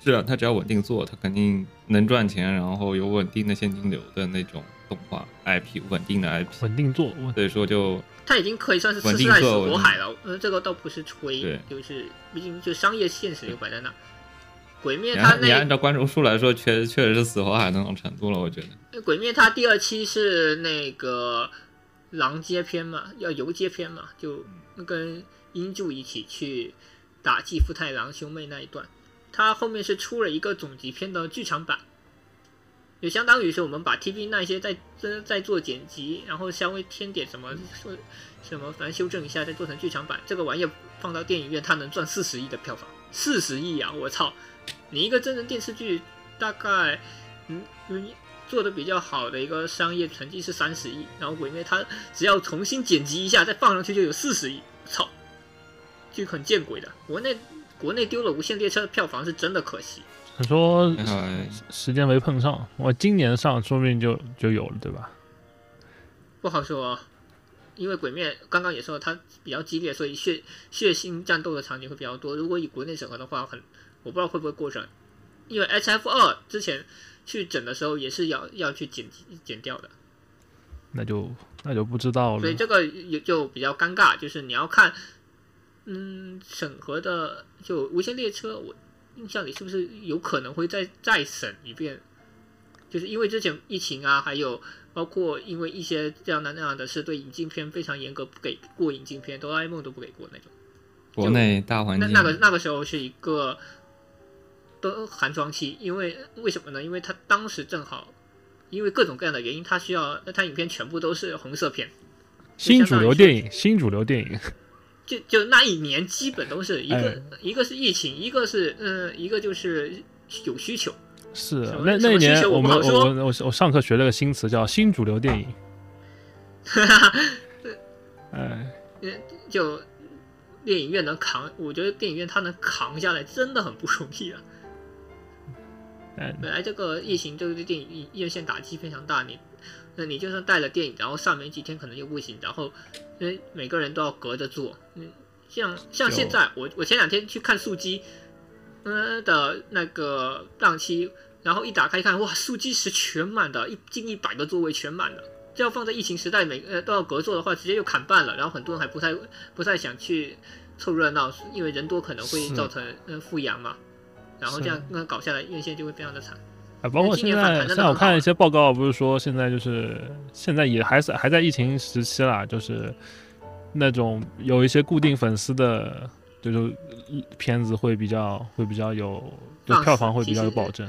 质量，它只要稳定做，它肯定能赚钱，然后有稳定的现金流的那种动画 IP，稳定的 IP，稳定做，稳所以说就它已经可以算是稳定次世代死做火海了，呃，这个倒不是吹对，就是毕竟就商业现实就摆在那。鬼灭你它那按你按照观众数来说，确确实是死火海那种程度了，我觉得。鬼灭它第二期是那个狼街篇嘛，要游街篇嘛，就跟英柱一起去打继父太郎兄妹那一段。它后面是出了一个总集篇的剧场版，就相当于是我们把 TV 那些在在在做剪辑，然后稍微添点什么说什么，反正修正一下，再做成剧场版。这个玩意儿放到电影院，它能赚四十亿的票房，四十亿啊！我操，你一个真人电视剧大概嗯嗯做的比较好的一个商业成绩是三十亿，然后鬼灭它只要重新剪辑一下再放上去就有四十亿，操，就很见鬼的。国内国内丢了无限列车的票房是真的可惜。他说时间没碰上，我今年上说不定就就有了，对吧？不好说、哦，因为鬼灭刚刚也说了它比较激烈，所以血血腥战斗的场景会比较多。如果以国内审核的话，很我不知道会不会过审，因为 H F 二之前去整的时候也是要要去剪剪掉的。那就那就不知道了所以。这个也就比较尴尬，就是你要看，嗯，审核的就无限列车，我印象里是不是有可能会再再审一遍？就是因为之前疫情啊，还有包括因为一些这样的那样的事，对引进片非常严格，不给过引进片，哆啦 A 梦都不给过那种。国内大环境，那那个那个时候是一个都寒窗期，因为为什么呢？因为他当时正好因为各种各样的原因，他需要他影片全部都是红色片。新主流电影，新主流电影，就就那一年基本都是一个、哎一个是疫情，一个是嗯、一个就是有需求。是那那一年我我们好说我我我上课学了个新词叫新主流电影。哈 哈哎，就电影院能扛，我觉得电影院它能扛下来真的很不容易啊。哎本来这个疫情对电影院线打击非常大，你那你就算带了电影，然后上没几天可能又不行，然后因为每个人都要隔着坐，嗯，像像现在我我前两天去看速激，嗯的那个档期，然然后一打开看，哇，数据是全满的，一近一百个座位全满的。这要放在疫情时代，每呃都要隔座的话，直接就砍半了。然后很多人还不太不太想去凑热闹，因为人多可能会造成呃复阳嘛。然后这样那搞下来，院线就会非常的惨。啊，包括现在现在我看一些报告，不是说现在就是现在也还是还在疫情时期啦，就是那种有一些固定粉丝的，就是片子会比较会比较有，就票房会比较有保证。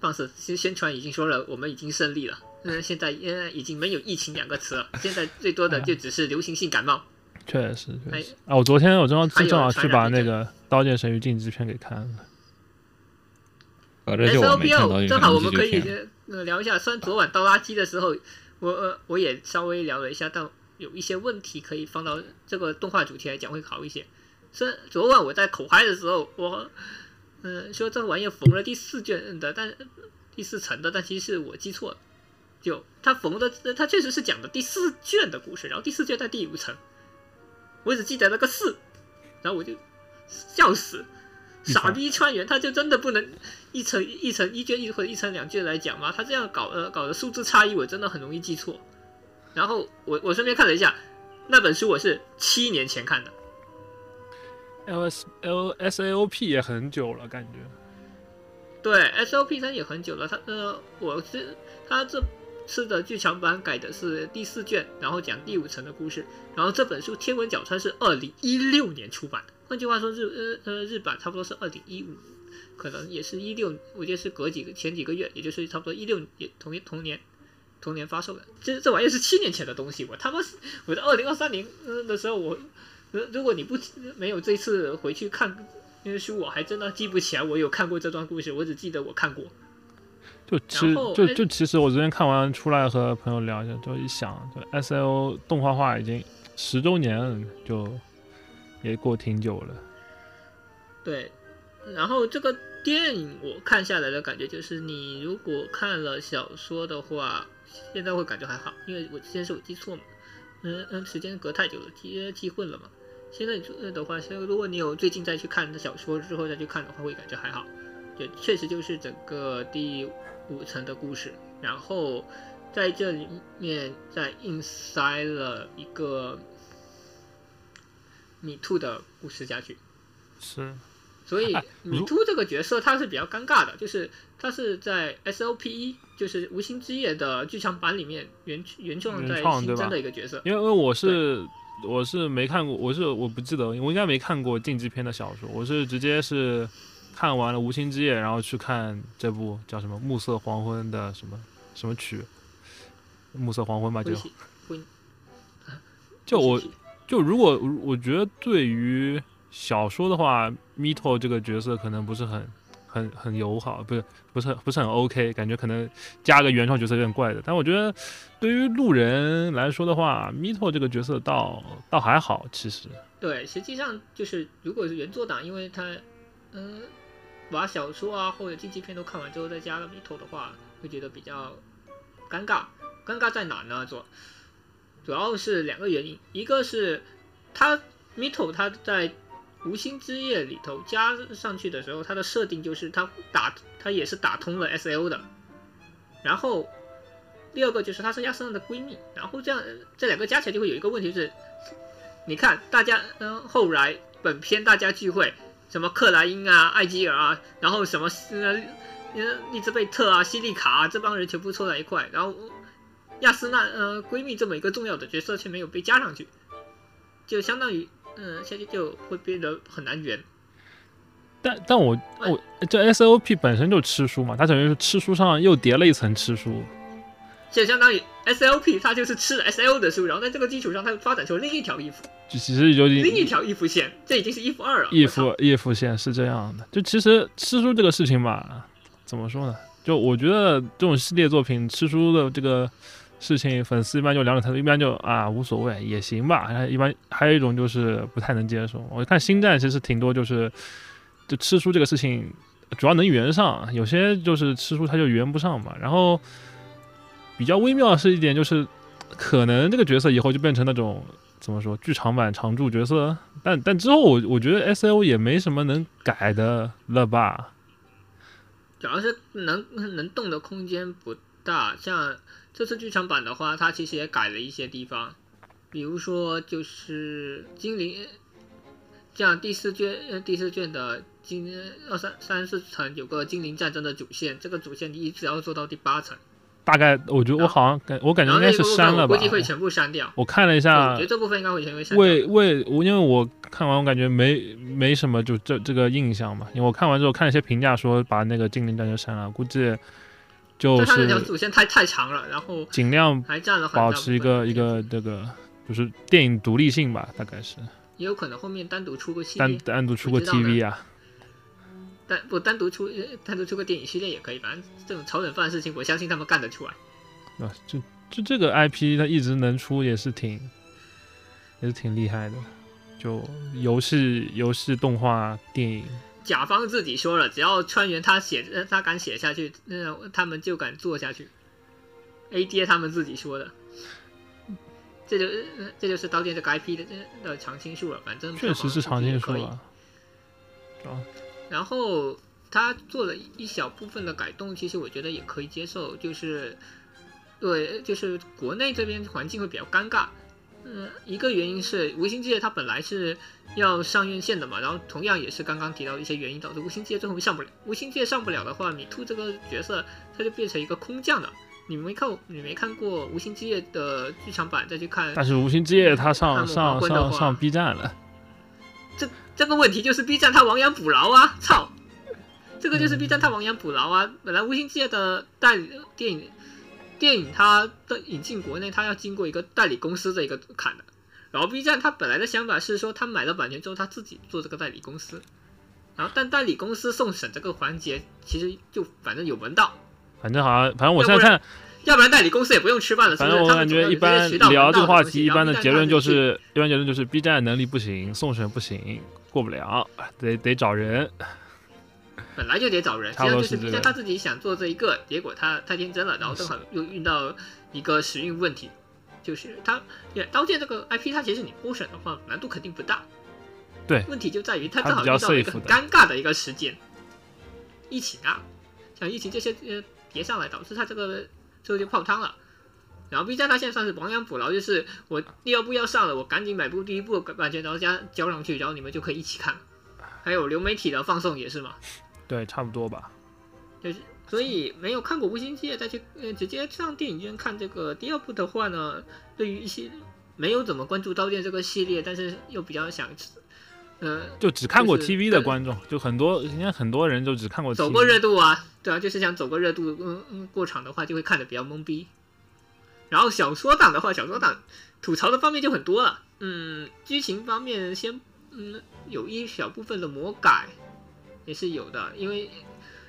放肆其实宣传已经说了，我们已经胜利了。嗯，现在呃已经没有疫情两个词了，现在最多的就只是流行性感冒。确实确哎实啊，我昨天我正好正好去把那个《刀剑神域》竞技片给看了。合着就我没看到 SLPO 正好我们可以聊一下，虽然昨晚倒垃圾的时候，我呃我也稍微聊了一下，但有一些问题可以放到这个动画主题来讲会好一些。虽然昨晚我在口嗨的时候，我嗯、呃说这玩意儿缝了第四卷的，但第四层的，但其实是我记错了。就他缝的，他确实是讲的第四卷的故事，然后第四卷在第五层，我只记得那个四，然后我就笑死，傻逼川原他就真的不能一层一层一卷一或者一层两卷来讲嘛？他这样搞呃搞的数字差异，我真的很容易记错。然后我我顺便看了一下那本书，我是七年前看的，L S L S A O P 也很久了，感觉。对 S O P 它也很久了，它呃我是它这次的剧场版改的是第四卷，然后讲第五层的故事。然后这本书《天文角川》是二零一六年出版的，换句话说日呃呃日版差不多是二零一五，可能也是一六，我记得是隔几个前几个月，也就是差不多一六也同一同年同年发售的。这这玩意儿是七年前的东西，我他妈是我在二零二三年呃的时候我。呃，如果你不没有这次回去看那些书，我还真的记不起来我有看过这段故事，我只记得我看过。就其然后哎就就其实我昨天看完出来和朋友聊一下，就一想，就 S L 动画化已经十周年，就也过挺久了。对，然后这个电影我看下来的感觉就是，你如果看了小说的话，现在会感觉还好，因为我之前是有记错嘛，嗯嗯，时间隔太久了，记记混了嘛。现在的话，现在如果你有最近再去看小说之后再去看的话，会感觉还好。对，确实就是整个第五层的故事，然后在这里面再硬塞了一个米兔的故事下去。是，所以哎如米兔这个角色他是比较尴尬的，就是他是在 S O P 一，就是无心之夜的剧场版里面原原创在原创对吧新增的一个角色。因为因为我是我是没看过，我是我不记得，我应该没看过竞技片的小说，我是直接是看完了《无心之夜》，然后去看这部叫什么《暮色黄昏》的什么什么曲，《暮色黄昏》吧，就就我就如果我觉得对于小说的话，Mito 这个角色可能不是很很很友好，不是不是不是很 OK，感觉可能加个原创角色有点怪的。但我觉得对于路人来说的话，Mito 这个角色倒倒还好，其实对，实际上就是如果是原作党，因为他嗯、把小说啊或者竞技片都看完之后再加了米头的话，会觉得比较尴尬。尴尬在哪呢？主主要是两个原因，一个是他 Mito 他在无心之夜里头加上去的时候，它的设定就是他打他也是打通了 SL 的，然后第二个就是她是亚瑟娜的闺蜜，然后这样这两个加起来就会有一个问题是，你看大家嗯、后来本片大家聚会，什么克莱因啊、艾吉尔啊，然后什么呃呃利兹贝特啊、西利卡啊这帮人全部凑在一块，然后亚丝娜呃闺蜜这么一个重要的角色却没有被加上去，就相当于嗯、下去就会变得很难圆。但但我我这 SOP 本身就吃书嘛，它等于是吃书上又叠了一层吃书。就相当于 SLP，它就是吃 SL 的书，然后在这个基础上，它发展出另一条衣服，就其实有点另一条衣服线，这已经是衣服二了。衣服衣服线是这样的，就其实吃书这个事情吧，怎么说呢？就我觉得这种系列作品吃书的这个事情，粉丝一般就两种态度，一般就啊无所谓也行吧，还一般还有一种就是不太能接受。我看星战其实挺多就是就吃书这个事情，主要能圆上，有些就是吃书它就圆不上嘛。然后比较微妙的是一点就是，可能这个角色以后就变成那种。怎么说？剧场版常驻角色，但但之后我我觉得 S L 也没什么能改的了吧？主要是能能动的空间不大。像这次剧场版的话，它其实也改了一些地方，比如说就是精灵，像第四卷呃第四卷的精二三三四层有个精灵战争的主线，这个主线一直要做到第八层，大概我觉得我好像感我感觉应该是删了吧估计会全部删掉。我看了一下我觉得，这部分应该会全部删掉。为为我因为我看完我感觉没没什么就这这个印象嘛，因为我看完之后看了一些评价说把那个精灵战争删了，估计就是它那条主线太太长了，然后尽量还占了保持一个一个这个就是电影独立性吧，大概是。也有可能后面单独出个系单列，单独出个 TV 啊，单不单独出呃单独出个电影系列也可以，反正这种炒冷饭的事情，我相信他们干得出来。啊，就就这个 IP 它一直能出也是挺也是挺厉害的，就游戏游戏动画电影甲方自己说了，只要川原他写，呃他敢写下去，那、他们就敢做下去。A D 他们自己说的，这就、呃这就是刀剑这个 IP 的的常青树了，反正确实是常青树。啊，然后他做了一小部分的改动，其实我觉得也可以接受，就是对，就是国内这边环境会比较尴尬。嗯，一个原因是《无心之夜》它本来是要上院线的嘛，然后同样也是刚刚提到的一些原因导致《无心之夜》最后上不了。《无心之夜》上不了的话，米兔这个角色他就变成一个空降了。你没看，你没看过《无心之夜》的剧场版，再去看但是无心之夜它上上上上 B 站了，这个问题就是 B 站它亡羊补牢啊！操，这个就是 B 站它亡羊补牢啊！本来《无心之夜》的代理电影电影它的引进国内，它要经过一个代理公司的一个坎的。然后 B 站它本来的想法是说，他买了版权之后，他自己做这个代理公司。然后但代理公司送审这个环节，其实就反正有门道，反正好像反正我现在看，要不然代理公司也不用吃饭了。反正我感觉一般聊这个话题，一般的结论就，是一般结论就是 B 站能力不行，送审不行，过不了，得得找人。本来就得找人，实差际上就是 B 站他自己想做这一个，结果他太天真了，然后正好又遇到一个时运问题，就是他也刀剑这个 IP，它其实你播选的话难度肯定不大，对问题就在于它它比较正好遇到了一个很尴尬的一个时间，疫情啊，像疫情这些呃叠上来，导致他这个最后就泡汤了。然后 B 站它现在算是亡羊补牢，就是我第二部要上了，我赶紧买部第一部版权，然后加交上去，然后你们就可以一起看。还有流媒体的放送也是嘛，对，差不多吧。就是所以没有看过《无心之夜》再去呃直接上电影院看这个第二部的话呢，对于一些没有怎么关注《刀剑》这个系列，但是又比较想呃就只看过 TV 的观众，就很多应该很多人就只看过 TV。走过热度啊，对啊，就是想走过热度，嗯嗯，过场的话就会看的比较懵逼。然后小说党的话，小说党吐槽的方面就很多了，嗯，剧情方面先嗯有一小部分的魔改也是有的，因为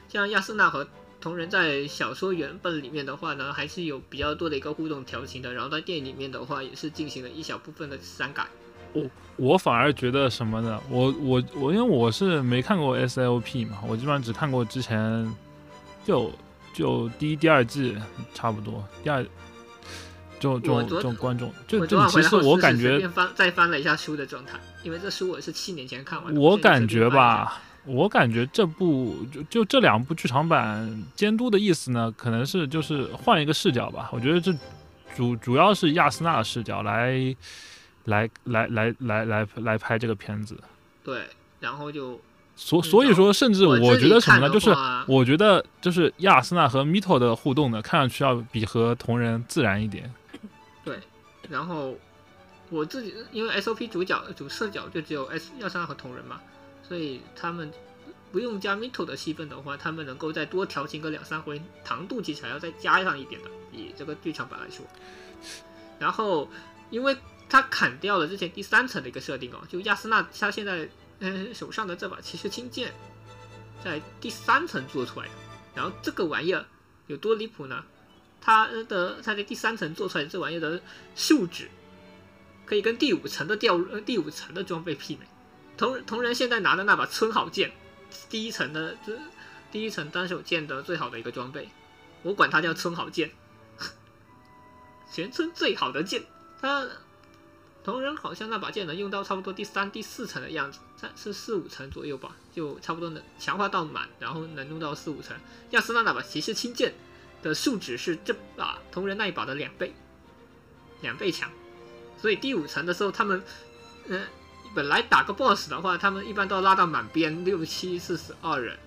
像亚丝娜和同人在小说原本里面的话呢，还是有比较多的一个互动调情的，然后在电影里面的话也是进行了一小部分的删改。我我反而觉得什么呢？我我我，因为我是没看过 SLP 嘛，我基本上只看过之前就就第一、第二季差不多，第二就这种我昨这种观众，就就其实我感觉翻再翻了一下书的状态，因为这书我是七年前看完的。我感觉吧，我感觉这部就就这两部剧场版监督的意思呢，可能是就是换一个视角吧。我觉得这主主要是亚斯娜的视角来来来来来来来拍这个片子。对，然后就所嗯所以说，甚至我觉得什么呢？就是我觉得就是亚斯娜和 Mito 的互动呢，看上去要比和同人自然一点。对，然后我自己因为 SOP 主角主视角就只有 S 亚莎和同人嘛，所以他们不用加 Mito 的戏份的话，他们能够再多调情个两三回，糖度其实还要再加上一点的，以这个剧场版来说。然后因为他砍掉了之前第三层的一个设定哦，就亚丝娜她现在嗯、手上的这把骑士青剑，在第三层做出来的，然后这个玩意儿有多离谱呢？它的它在第三层做出来这玩意儿的数值，可以跟第五层的掉第五层的装备媲美。同同人现在拿的那把村好剑，第一层的这第一层单手剑的最好的一个装备，我管它叫村好剑，全村最好的剑。它同人好像那把剑能用到差不多第三、第四层的样子，三是四五层左右吧，就差不多能强化到满，然后能用到四五层。亚斯娜那把骑士轻剑的数值是这把同人那一把的两倍，两倍强。所以第五层的时候，他们，嗯、本来打个 BOSS 的话，他们一般都要拉到满编六七四十二人，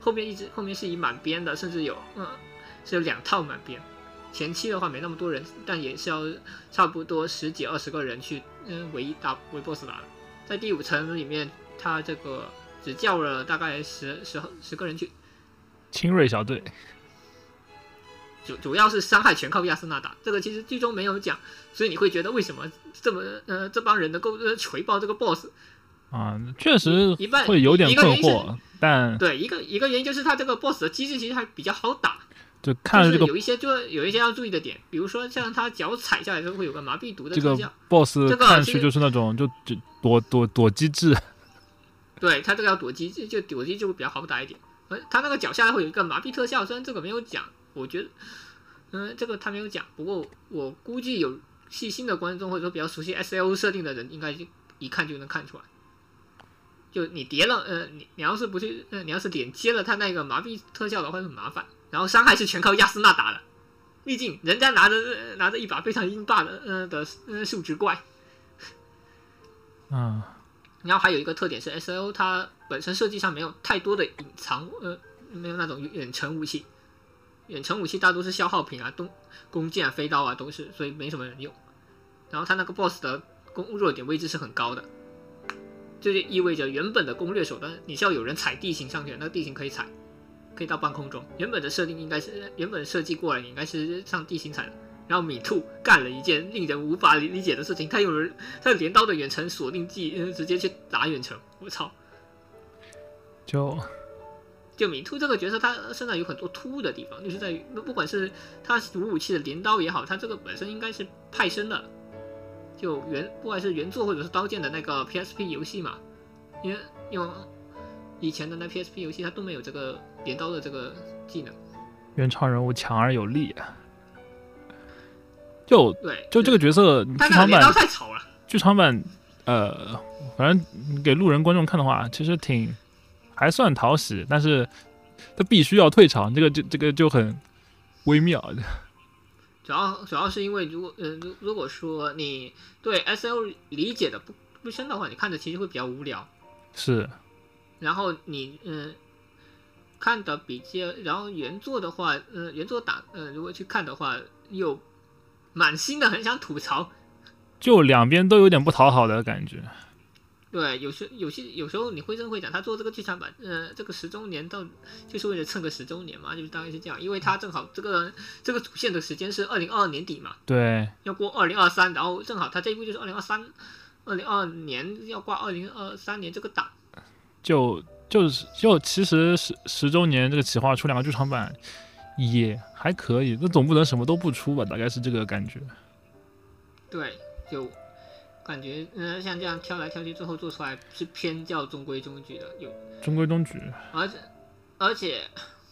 后面一直后面是以满编的，甚至有嗯是有两套满编。前期的话没那么多人，但也是要差不多十几二十个人去嗯围打围 BOSS 打的。在第五层里面，他这个只叫了大概十十十个人去，清锐小队，主主要是伤害全靠亚瑟纳打，这个其实剧中没有讲，所以你会觉得为什么这么呃这帮人能够呃锤爆这个 BOSS？啊，确实一半会有点困惑，但对，一个一个原因就是他这个 BOSS 的机制其实还比较好打，就看了这个有一些就有一些要注意的点，比如说像他脚踩下来的时候会有个麻痹毒的这个特效，boss 看去就是那种就就躲躲躲机制，对他这个要躲机，就就躲机就会比较好打一点。呃，他那个脚下来会有一个麻痹特效，虽然这个没有讲，我觉得，嗯、这个他没有讲，不过我估计有细心的观众或者说比较熟悉 S L 设定的人，应该就一看就能看出来。就你叠了，呃，你你要是不去，呃，你要是点接了他那个麻痹特效的话，会很麻烦。然后伤害是全靠亚斯娜打的，毕竟人家拿着、呃拿着一把非常硬霸的，呃的呃数值怪，嗯，然后还有一个特点是 S L 它本身设计上没有太多的隐藏，呃，没有那种远程武器，远程武器大多是消耗品啊，弓弓箭啊、飞刀啊都是，所以没什么人用。然后他那个 BOSS 的攻弱点位置是很高的，这就意味着原本的攻略手段你是要有人踩地形上去，那个地形可以踩，可以到半空中。原本的设定应该是原本设计过来，你应该是上地形踩的。然后米兔干了一件令人无法理解的事情，他用人他镰刀的远程锁定技，直接去打远程。我操！就就米兔这个角色，他身上有很多突兀的地方，就是在于不管是他主武器的镰刀也好，他这个本身应该是派生的，就原不管是原作或者是刀剑的那个 PSP 游戏嘛，因为因为以前的那 PSP 游戏，它都没有这个镰刀的这个技能。原创人物强而有力啊。就对，就这个角色，剧场版太丑了。剧场版，呃，反正给路人观众看的话，其实挺还算讨喜，但是他必须要退场，这个就这个就很微妙。主要主要是因为如果呃如如果说你对 S L 理解的不不深的话，你看着其实会比较无聊。是，然后你嗯、呃看的比较，然后原作的话，呃原作打呃如果去看的话，又满心的很想吐槽。就两边都有点不讨好的感觉。对，有时有些有时候你会真会讲，他做这个剧场版，呃，这个十周年到就是为了蹭个十周年嘛，就是大概是这样，因为他正好这个这个主线的时间是二零二二年底嘛，对，要过二零二三，然后正好他这一部就是二零二三，二零二二年要挂二零二三年这个档，就就是就其实十十周年这个企划出两个剧场版也还可以，那总不能什么都不出吧？大概是这个感觉。对，就感觉嗯、呃像这样挑来挑去，最后做出来是偏较中规中矩的，有。中规中矩，而且而且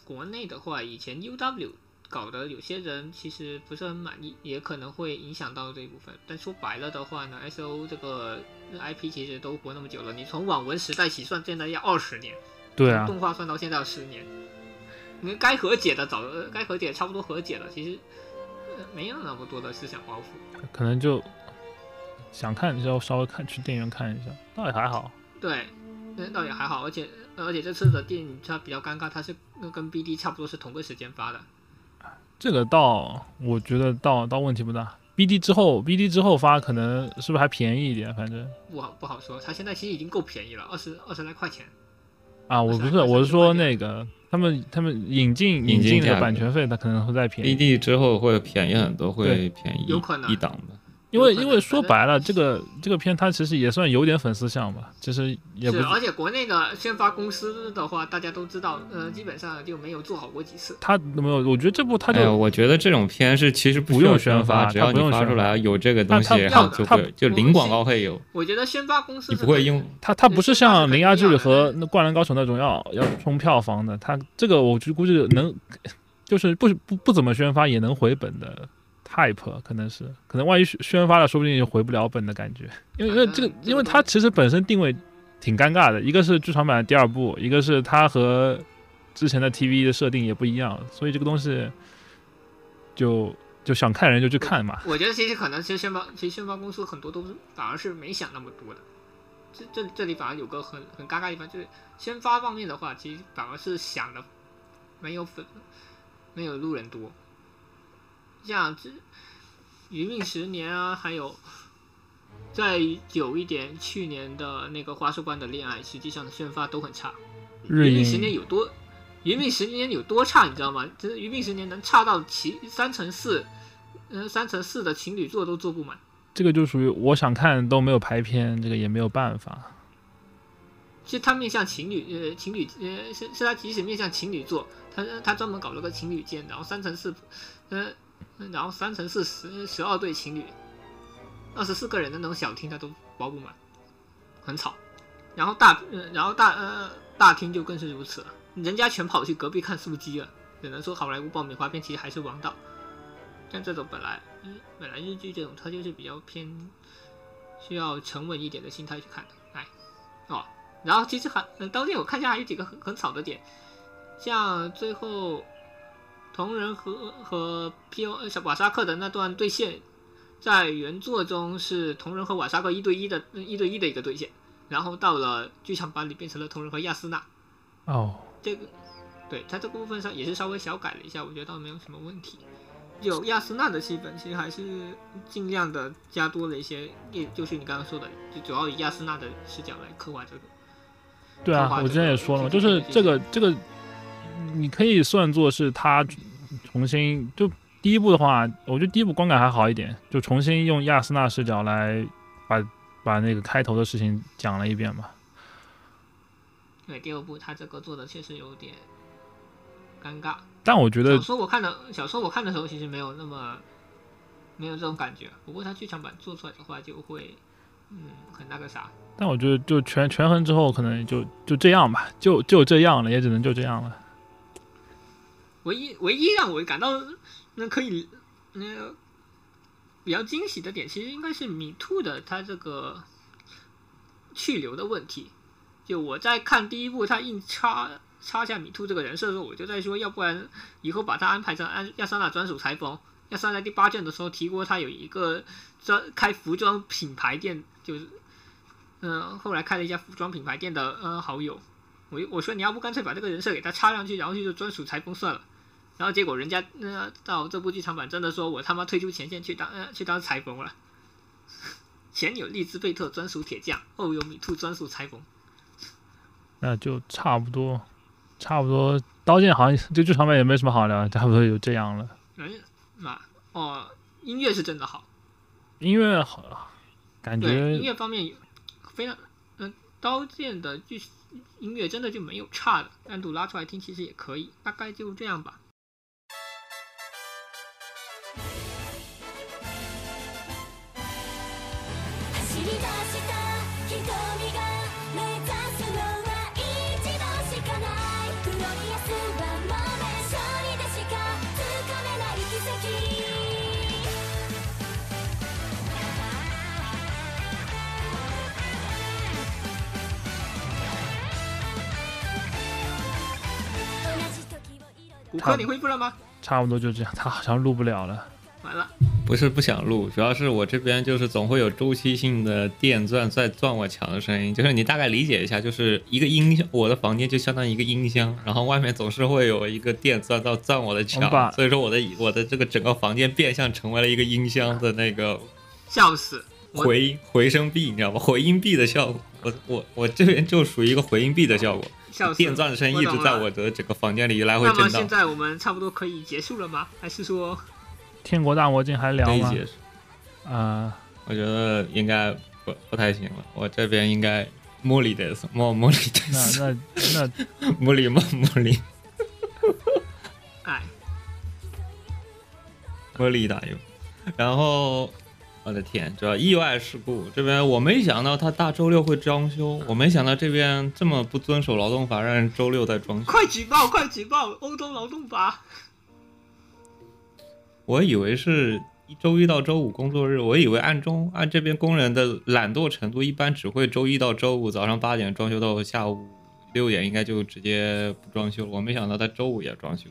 国内的话，以前 UW 搞的有些人其实不是很满意，也可能会影响到这一部分。但说白了的话呢，SO 这个 IP 其实都活那么久了，你从网文时代起算，现在要二十年，对啊，动画算到现在要十年，你该和解的早呃该和解差不多和解了，其实、呃、没有那么多的思想包袱。可能就想看的时候稍微看去电影院看一下，倒也还好。对，那倒也还好，而且而且这次的电影它比较尴尬，它是呃跟 BD 差不多是同个时间发的。这个倒我觉得倒倒问题不大。BD 之后，BD 之后发可能是不是还便宜一点？反正不好不好说，它现在其实已经够便宜了，二十二十来块钱。啊，我不是，我是说那个他们他们引进引进进那个版权费，它可能会再便宜。BD 之后会便宜很多，会便宜有可能一档的。因为因为说白了，这个这个片它其实也算有点粉丝向吧，其实也不是，而且国内的宣发公司的话，大家都知道，呃，基本上就没有做好过几次。他没有，我觉得这部他就我觉得这种片是其实不用宣发，发只要不用宣你发出来有这个东西，它然后就就零广告费有，我觉得宣发公司你不会用。他他不是像《零压之和那《灌篮高手》那种要要冲票房的，他这个我就估计能就是不不不怎么宣发也能回本的，hype，可能是，可能万一宣宣发了，说不定就回不了本的感觉。因为因为这个因为它其实本身定位挺尴尬的，一个是剧场版的第二部，一个是它和之前的 TV 的设定也不一样，所以这个东西就就想看人就去看嘛。我觉得其实可能其实宣发，其实宣发公司很多都是反而是没想那么多的。这这这里反而有个很很尴尬的地方，就是宣发方面的话，其实反而是想的没有粉没有路人多。像这《余命十年》啊，还有再久一点，去年的那个《花束般的恋爱》，实际上的宣发都很差。日余命十年有多，余命十年有多差，你知道吗？就是余命十年能差到其三乘四，呃，三乘四的情侣座都坐不满。这个就属于我想看都没有排片，这个也没有办法。其实他面向情侣，呃，情侣，呃，是是他即使面向情侣座，他他专门搞了个情侣间，然后三乘四，呃，然后三乘四十十二对情侣，二十四个人的那种小厅他都包不满，很吵。然后大，然后大，呃，大厅就更是如此了，人家全跑去隔壁看素鸡了。只能说好莱坞爆米花片其实还是王道。像这种本来，本来日剧这种它就是比较偏需要沉稳一点的心态去看的，哎，哦，然后其实还，呃，刀剑我看下还有几个很很吵的点，像最后同人和和 P.O. 呃小瓦萨克的那段对线，在原作中是同人和瓦萨克一对一的一对一的一个对线，然后到了剧场版里变成了同人和亚丝娜，哦，这个对它这个部分上也是稍微小改了一下，我觉得倒没有什么问题。有亚丝娜的戏份，其实还是尽量的加多了一些，也就是你刚刚说的，就主要以亚丝娜的视角来刻画这个。对啊，我之前也说了嘛，就这个是这个这个，你可以算作是他重新就第一部的话，我觉得第一部观感还好一点，就重新用亚斯纳视角来把把那个开头的事情讲了一遍吧。对，第二部他这个做的确实有点尴尬。但我觉得小说我看的小说我看的时候其实没有那么没有这种感觉，不过他剧场版做出来的话就会嗯很那个啥。但我觉得就权权衡之后，可能就就这样吧，就就这样了，也只能就这样了。唯一唯一让我感到那可以那、比较惊喜的点，其实应该是米兔的他这个去留的问题。就我在看第一部，他硬插插下米兔这个人设的时候，我就在说，要不然以后把他安排成安亚莎娜专属裁缝。亚莎娜第八卷的时候提过，他有一个专开服装品牌店，就是嗯、后来开了一家服装品牌店的呃好友。我我说你要不干脆把这个人设给他插上去，然后就专属裁缝算了。然后结果人家呃到这部剧场版真的说我他妈退出前线去当呃去当裁缝了。前有利兹贝特专属铁匠，后有米兔专属裁缝。那就差不多，差不多。刀剑好像就剧场版也没什么好聊，差不多就这样了。嗯，嘛哦，音乐是真的好，音乐好，感觉音乐方面有非常嗯、刀剑的剧音乐真的就没有差的，单独拉出来听其实也可以，大概就这样吧。骨科你恢复了吗？差不多就这样。他好像录不了了。完了，不是不想录，主要是我这边就是总会有周期性的电钻在钻我墙的声音，就是你大概理解一下，就是一个音箱，我的房间就相当于一个音箱，然后外面总是会有一个电钻到钻我的墙，所以说我的我的这个整个房间变相成为了一个音箱的那个笑死！我回回声壁，你知道吗？回音壁的效果，我我我这边就属于一个回音壁的效果，笑！电钻声一直在我的整个房间里来回那么震荡。现在我们差不多可以结束了吗？还是说？天国大魔镜还聊吗？啊、我觉得应该不不太行了，我这边应该莫里的莫莫里那的那那 莫里莫莫里。哎，莫里打油，然后我的天，这意外事故这边我没想到他大周六会装修，我没想到这边这么不遵守劳动法，让人周六在装修。快举报！快举报！欧洲劳动法。我以为是周一到周五工作日，我以为按中按这边工人的懒惰程度，一般只会周一到周五早上八点装修到下午六点，应该就直接不装修了。我没想到他周五也装修，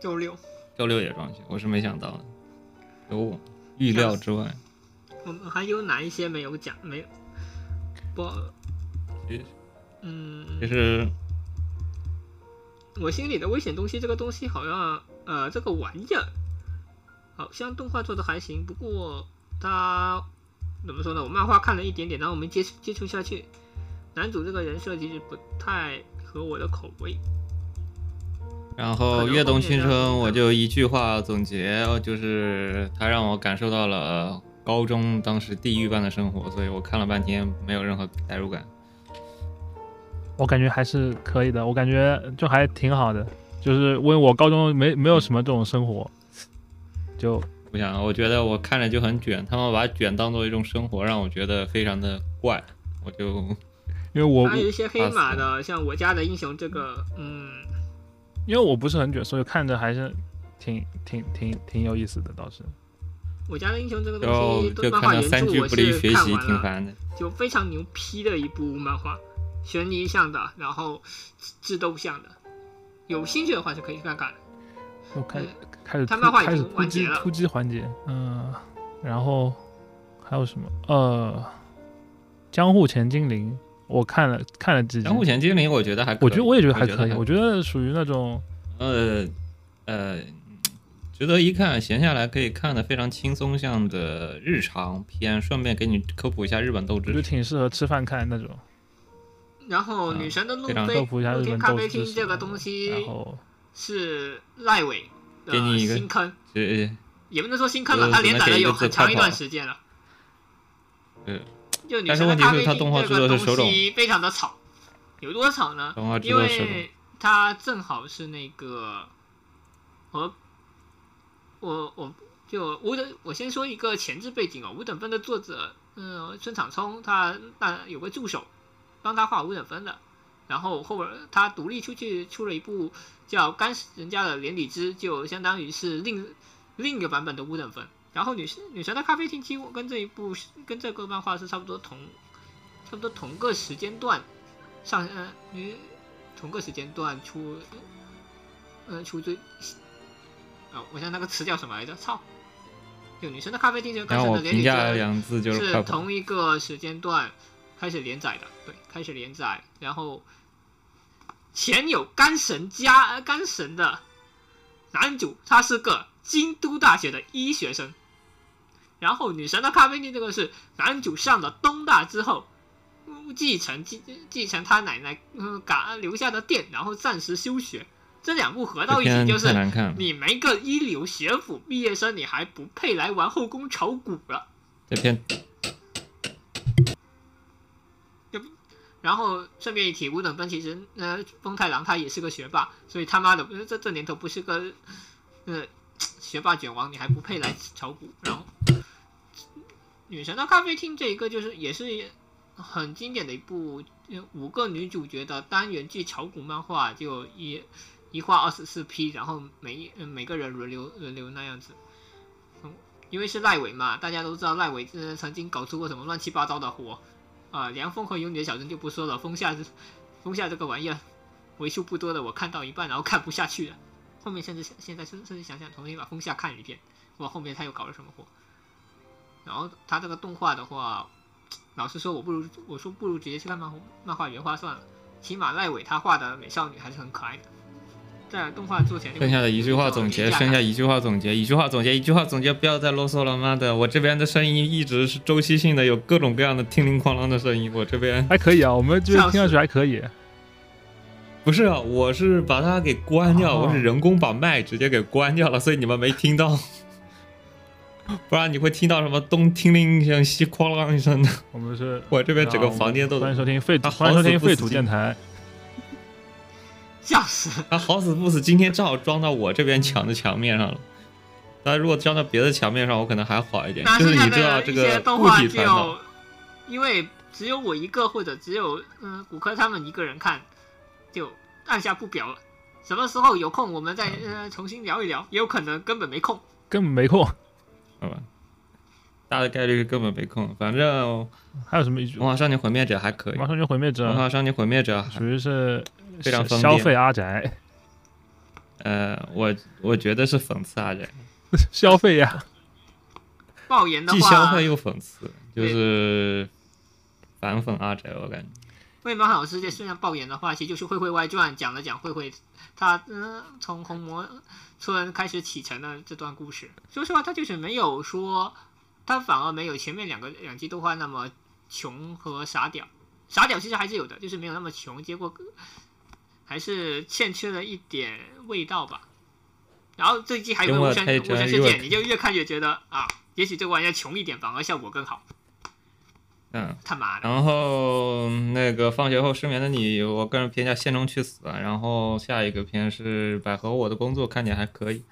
周六，周六也装修，我是没想到的，有我预料之外。我们还有哪一些没有讲？没有，不，其实嗯，其实我心里的危险东西，这个东西好像，呃，这个玩意儿，好像动画做的还行，不过它怎么说呢？我漫画看了一点点，然后我没接触接触下去。男主这个人设其实不太合我的口味。然后跃动青春我就一句话总结，就是它让我感受到了高中当时地狱般的生活，所以我看了半天没有任何代入感。我感觉还是可以的，我感觉就还挺好的，就是因为我高中没没有什么这种生活，就不想，我觉得我看着就很卷，他们把卷当做一种生活，让我觉得非常的怪，我就因为我还有一些黑马的，像我家的英雄这个，嗯，因为我不是很卷，所以看着还是挺挺挺挺有意思的，倒是。我家的英雄这个东就西，就看到漫画原三句不离著我是学习看完了，挺烦的。就非常牛批的一部漫画，悬疑向的，然后智斗向的，有兴趣的话就可以去看看。我开呃开始突他漫画已开始突经完结了击突击环节，嗯，然后还有什么？呃，江户前精灵，我看了看了几集，江户前精灵我觉得还可以，我觉得我也觉得还可以，我我觉得属于那种呃呃，值得一看，闲下来可以看的非常轻松向的日常片，顺便给你科普一下日本斗我觉得智。挺适合吃饭看那种，然后嗯女神的路非常飞科普一下日露天咖啡本斗智厅这个东然西后是赖伟的给你一个新坑，呃，也不能说新坑了，呃它连载了有很长一段时间了。呃，就女但是神的咖啡问题是它动画这个东西非常的吵，有多吵呢？因为它正好是那个我我我就五等，我先说一个前置背景哦。五等分的作者，嗯、村场聪，他那有个助手帮他画五等分的，然后后边他独立出去出了一部叫《干人家的连理枝》，就相当于是另另一个版本的五等分。然后女神女神的咖啡厅几乎跟这一部跟这个漫画是差不多同差不多同个时间段上呃女同个时间段出呃出最啊、我想那个词叫什么来着？操！就女神的咖啡厅就跟我神的连理评价两字就是。同一个时间段开始连载的，对，开始连载，然后前有干神加呃干神的男主，他是个京都大学的医学生，然后女神的咖啡厅这个是男主上了东大之后。嗯继承继继承他奶奶嗯嘎留下的店，然后暂时休学。这两部合到一起就是你没个一流学府毕业生，你还不配来玩后宫炒股了。然后顺便一提，五等分其实呃，丰太郎他也是个学霸，所以他妈的呃这这年头不是个呃学霸卷王，你还不配来炒股。然后女神的咖啡厅这一个就是也是很经典的一部五个女主角的单元剧炒股漫画，就一一画二十四批，然后每一每个人轮流轮流那样子。因为是赖伟嘛，大家都知道赖伟呃曾经搞出过什么乱七八糟的活。啊，凉风和有你的小镇就不说了，风夏这风夏这个玩意儿为数不多的，我看到一半然后看不下去了，后面甚至现在甚甚至想想重新把风夏看一遍，哇，后面他又搞了什么活？然后他这个动画的话，老实说，我不如我说不如直接去看漫画漫画原画算了，起码赖伟他画的美少女还是很可爱的，在动画做前剩下的一句话总结，剩下一句话总结，一句话总结，一句话总结，不要再啰嗦了，妈的！我这边的声音一直是周期性的，有各种各样的叮铃哐啷的声音，我这边还可以啊，我们这边听上去还可以。不是啊，我是把它给关掉，哦我是人工把麦直接给关掉了，所以你们没听到，不然你会听到什么东听铃一声，西哐啷一声的。我们是 我这边整个房间都欢迎收听废土，欢迎收听废土电台。笑死，他好死不死，今天正好装到我这边墙的墙面上了。那如果装到别的墙面上，我可能还好一点。那就是剩下的你知道这一些个固动画体传导，因为只有我一个或者只有嗯骨科他们一个人看，就按下不表了。什么时候有空我们再呃重新聊一聊，也有可能根本没空。根本没空。好吧，大的概率根本没空。反正《还有什么一句？魔法少女毁灭者》还可以，《马上就毁灭魔者法少女毁灭者》属于是非常疯癫。消费阿宅，呃，我我觉得是讽刺阿宅，消费呀，爆言的话。既消，费又讽刺，就是反讽阿宅，我感觉。魏猫老师这虽然爆言的话，其实就是《慧慧外传》讲了讲慧慧她嗯从红魔村开始启程的这段故事。说实话，他就是没有说，他反而没有前面两个两季动画那么穷和傻屌。傻屌其实还是有的，就是没有那么穷，结果 还是欠缺了一点味道吧。然后这一季还有个无声无声事件，你就越看越觉得啊，也许这个玩意儿穷一点反而效果更好。嗯，他妈的！然后那个放学后失眠的你，我个人偏向县中去死。啊然后下一个片是百合，我的工作看起来还可以，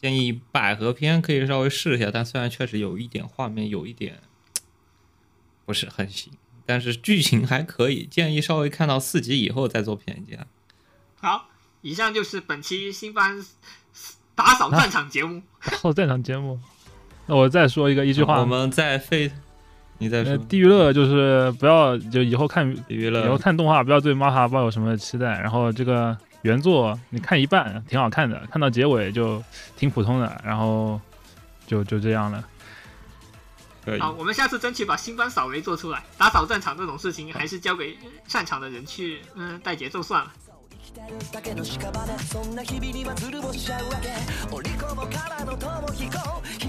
建议百合片可以稍微试一下，但虽然确实有一点画面有一点不是很行，但是剧情还可以，建议稍微看到四集以后再做评价。好，以上就是本期新番打扫战场节目。打扫战场节目。那我再说一个一句话，我们在费，你再呃，说，地狱乐就是不要就以后看娱以后看动画不要对玛哈抱有什么期待，然后这个原作你看一半挺好看的，看到结尾就挺普通的，然后就就这样了。好，我们下次争取把新番扫雷做出来。打扫战场这种事情，还是交给擅长的人去嗯带节奏算了。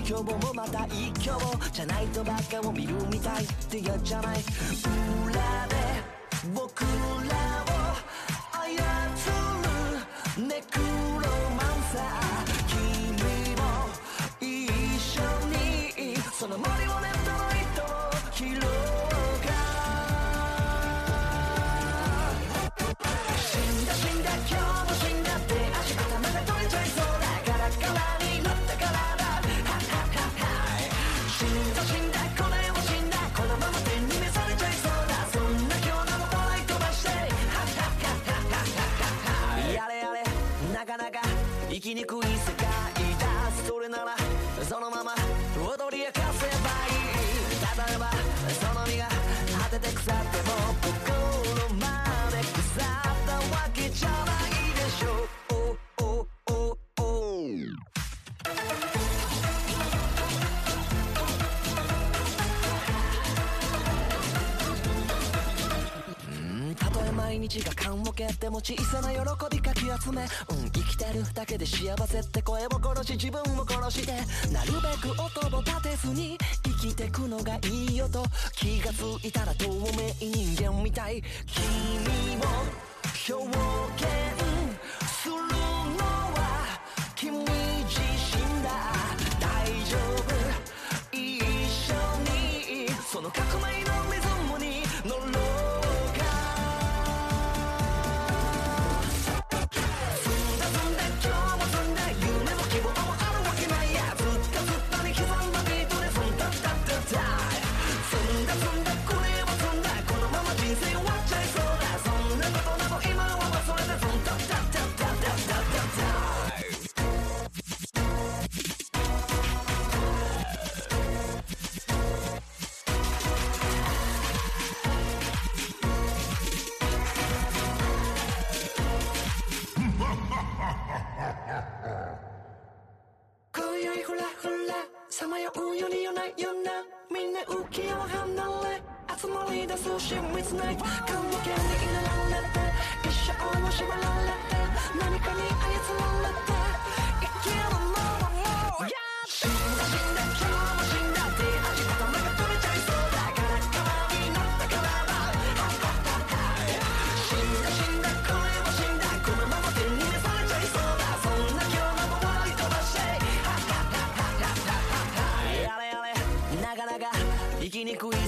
今日もまた一挙じゃないとバカを見るみたいってやっちゃない。裏で僕らを操る。ネク生き日が缶を蹴っても小さな喜びかき集めうん生きてるだけで幸せって声を殺し自分を殺してなるべく音を立てずに生きてくのがいいよと気がついたら透明人間みたい君も表現するのは君よいほらほらさまようよりよなよな。みんな浮世を離れ集まり出す親密ナイト感無限に祈られて一生も縛られて何かに操られて生きるものも死んだ死んだ今日 bikini queen.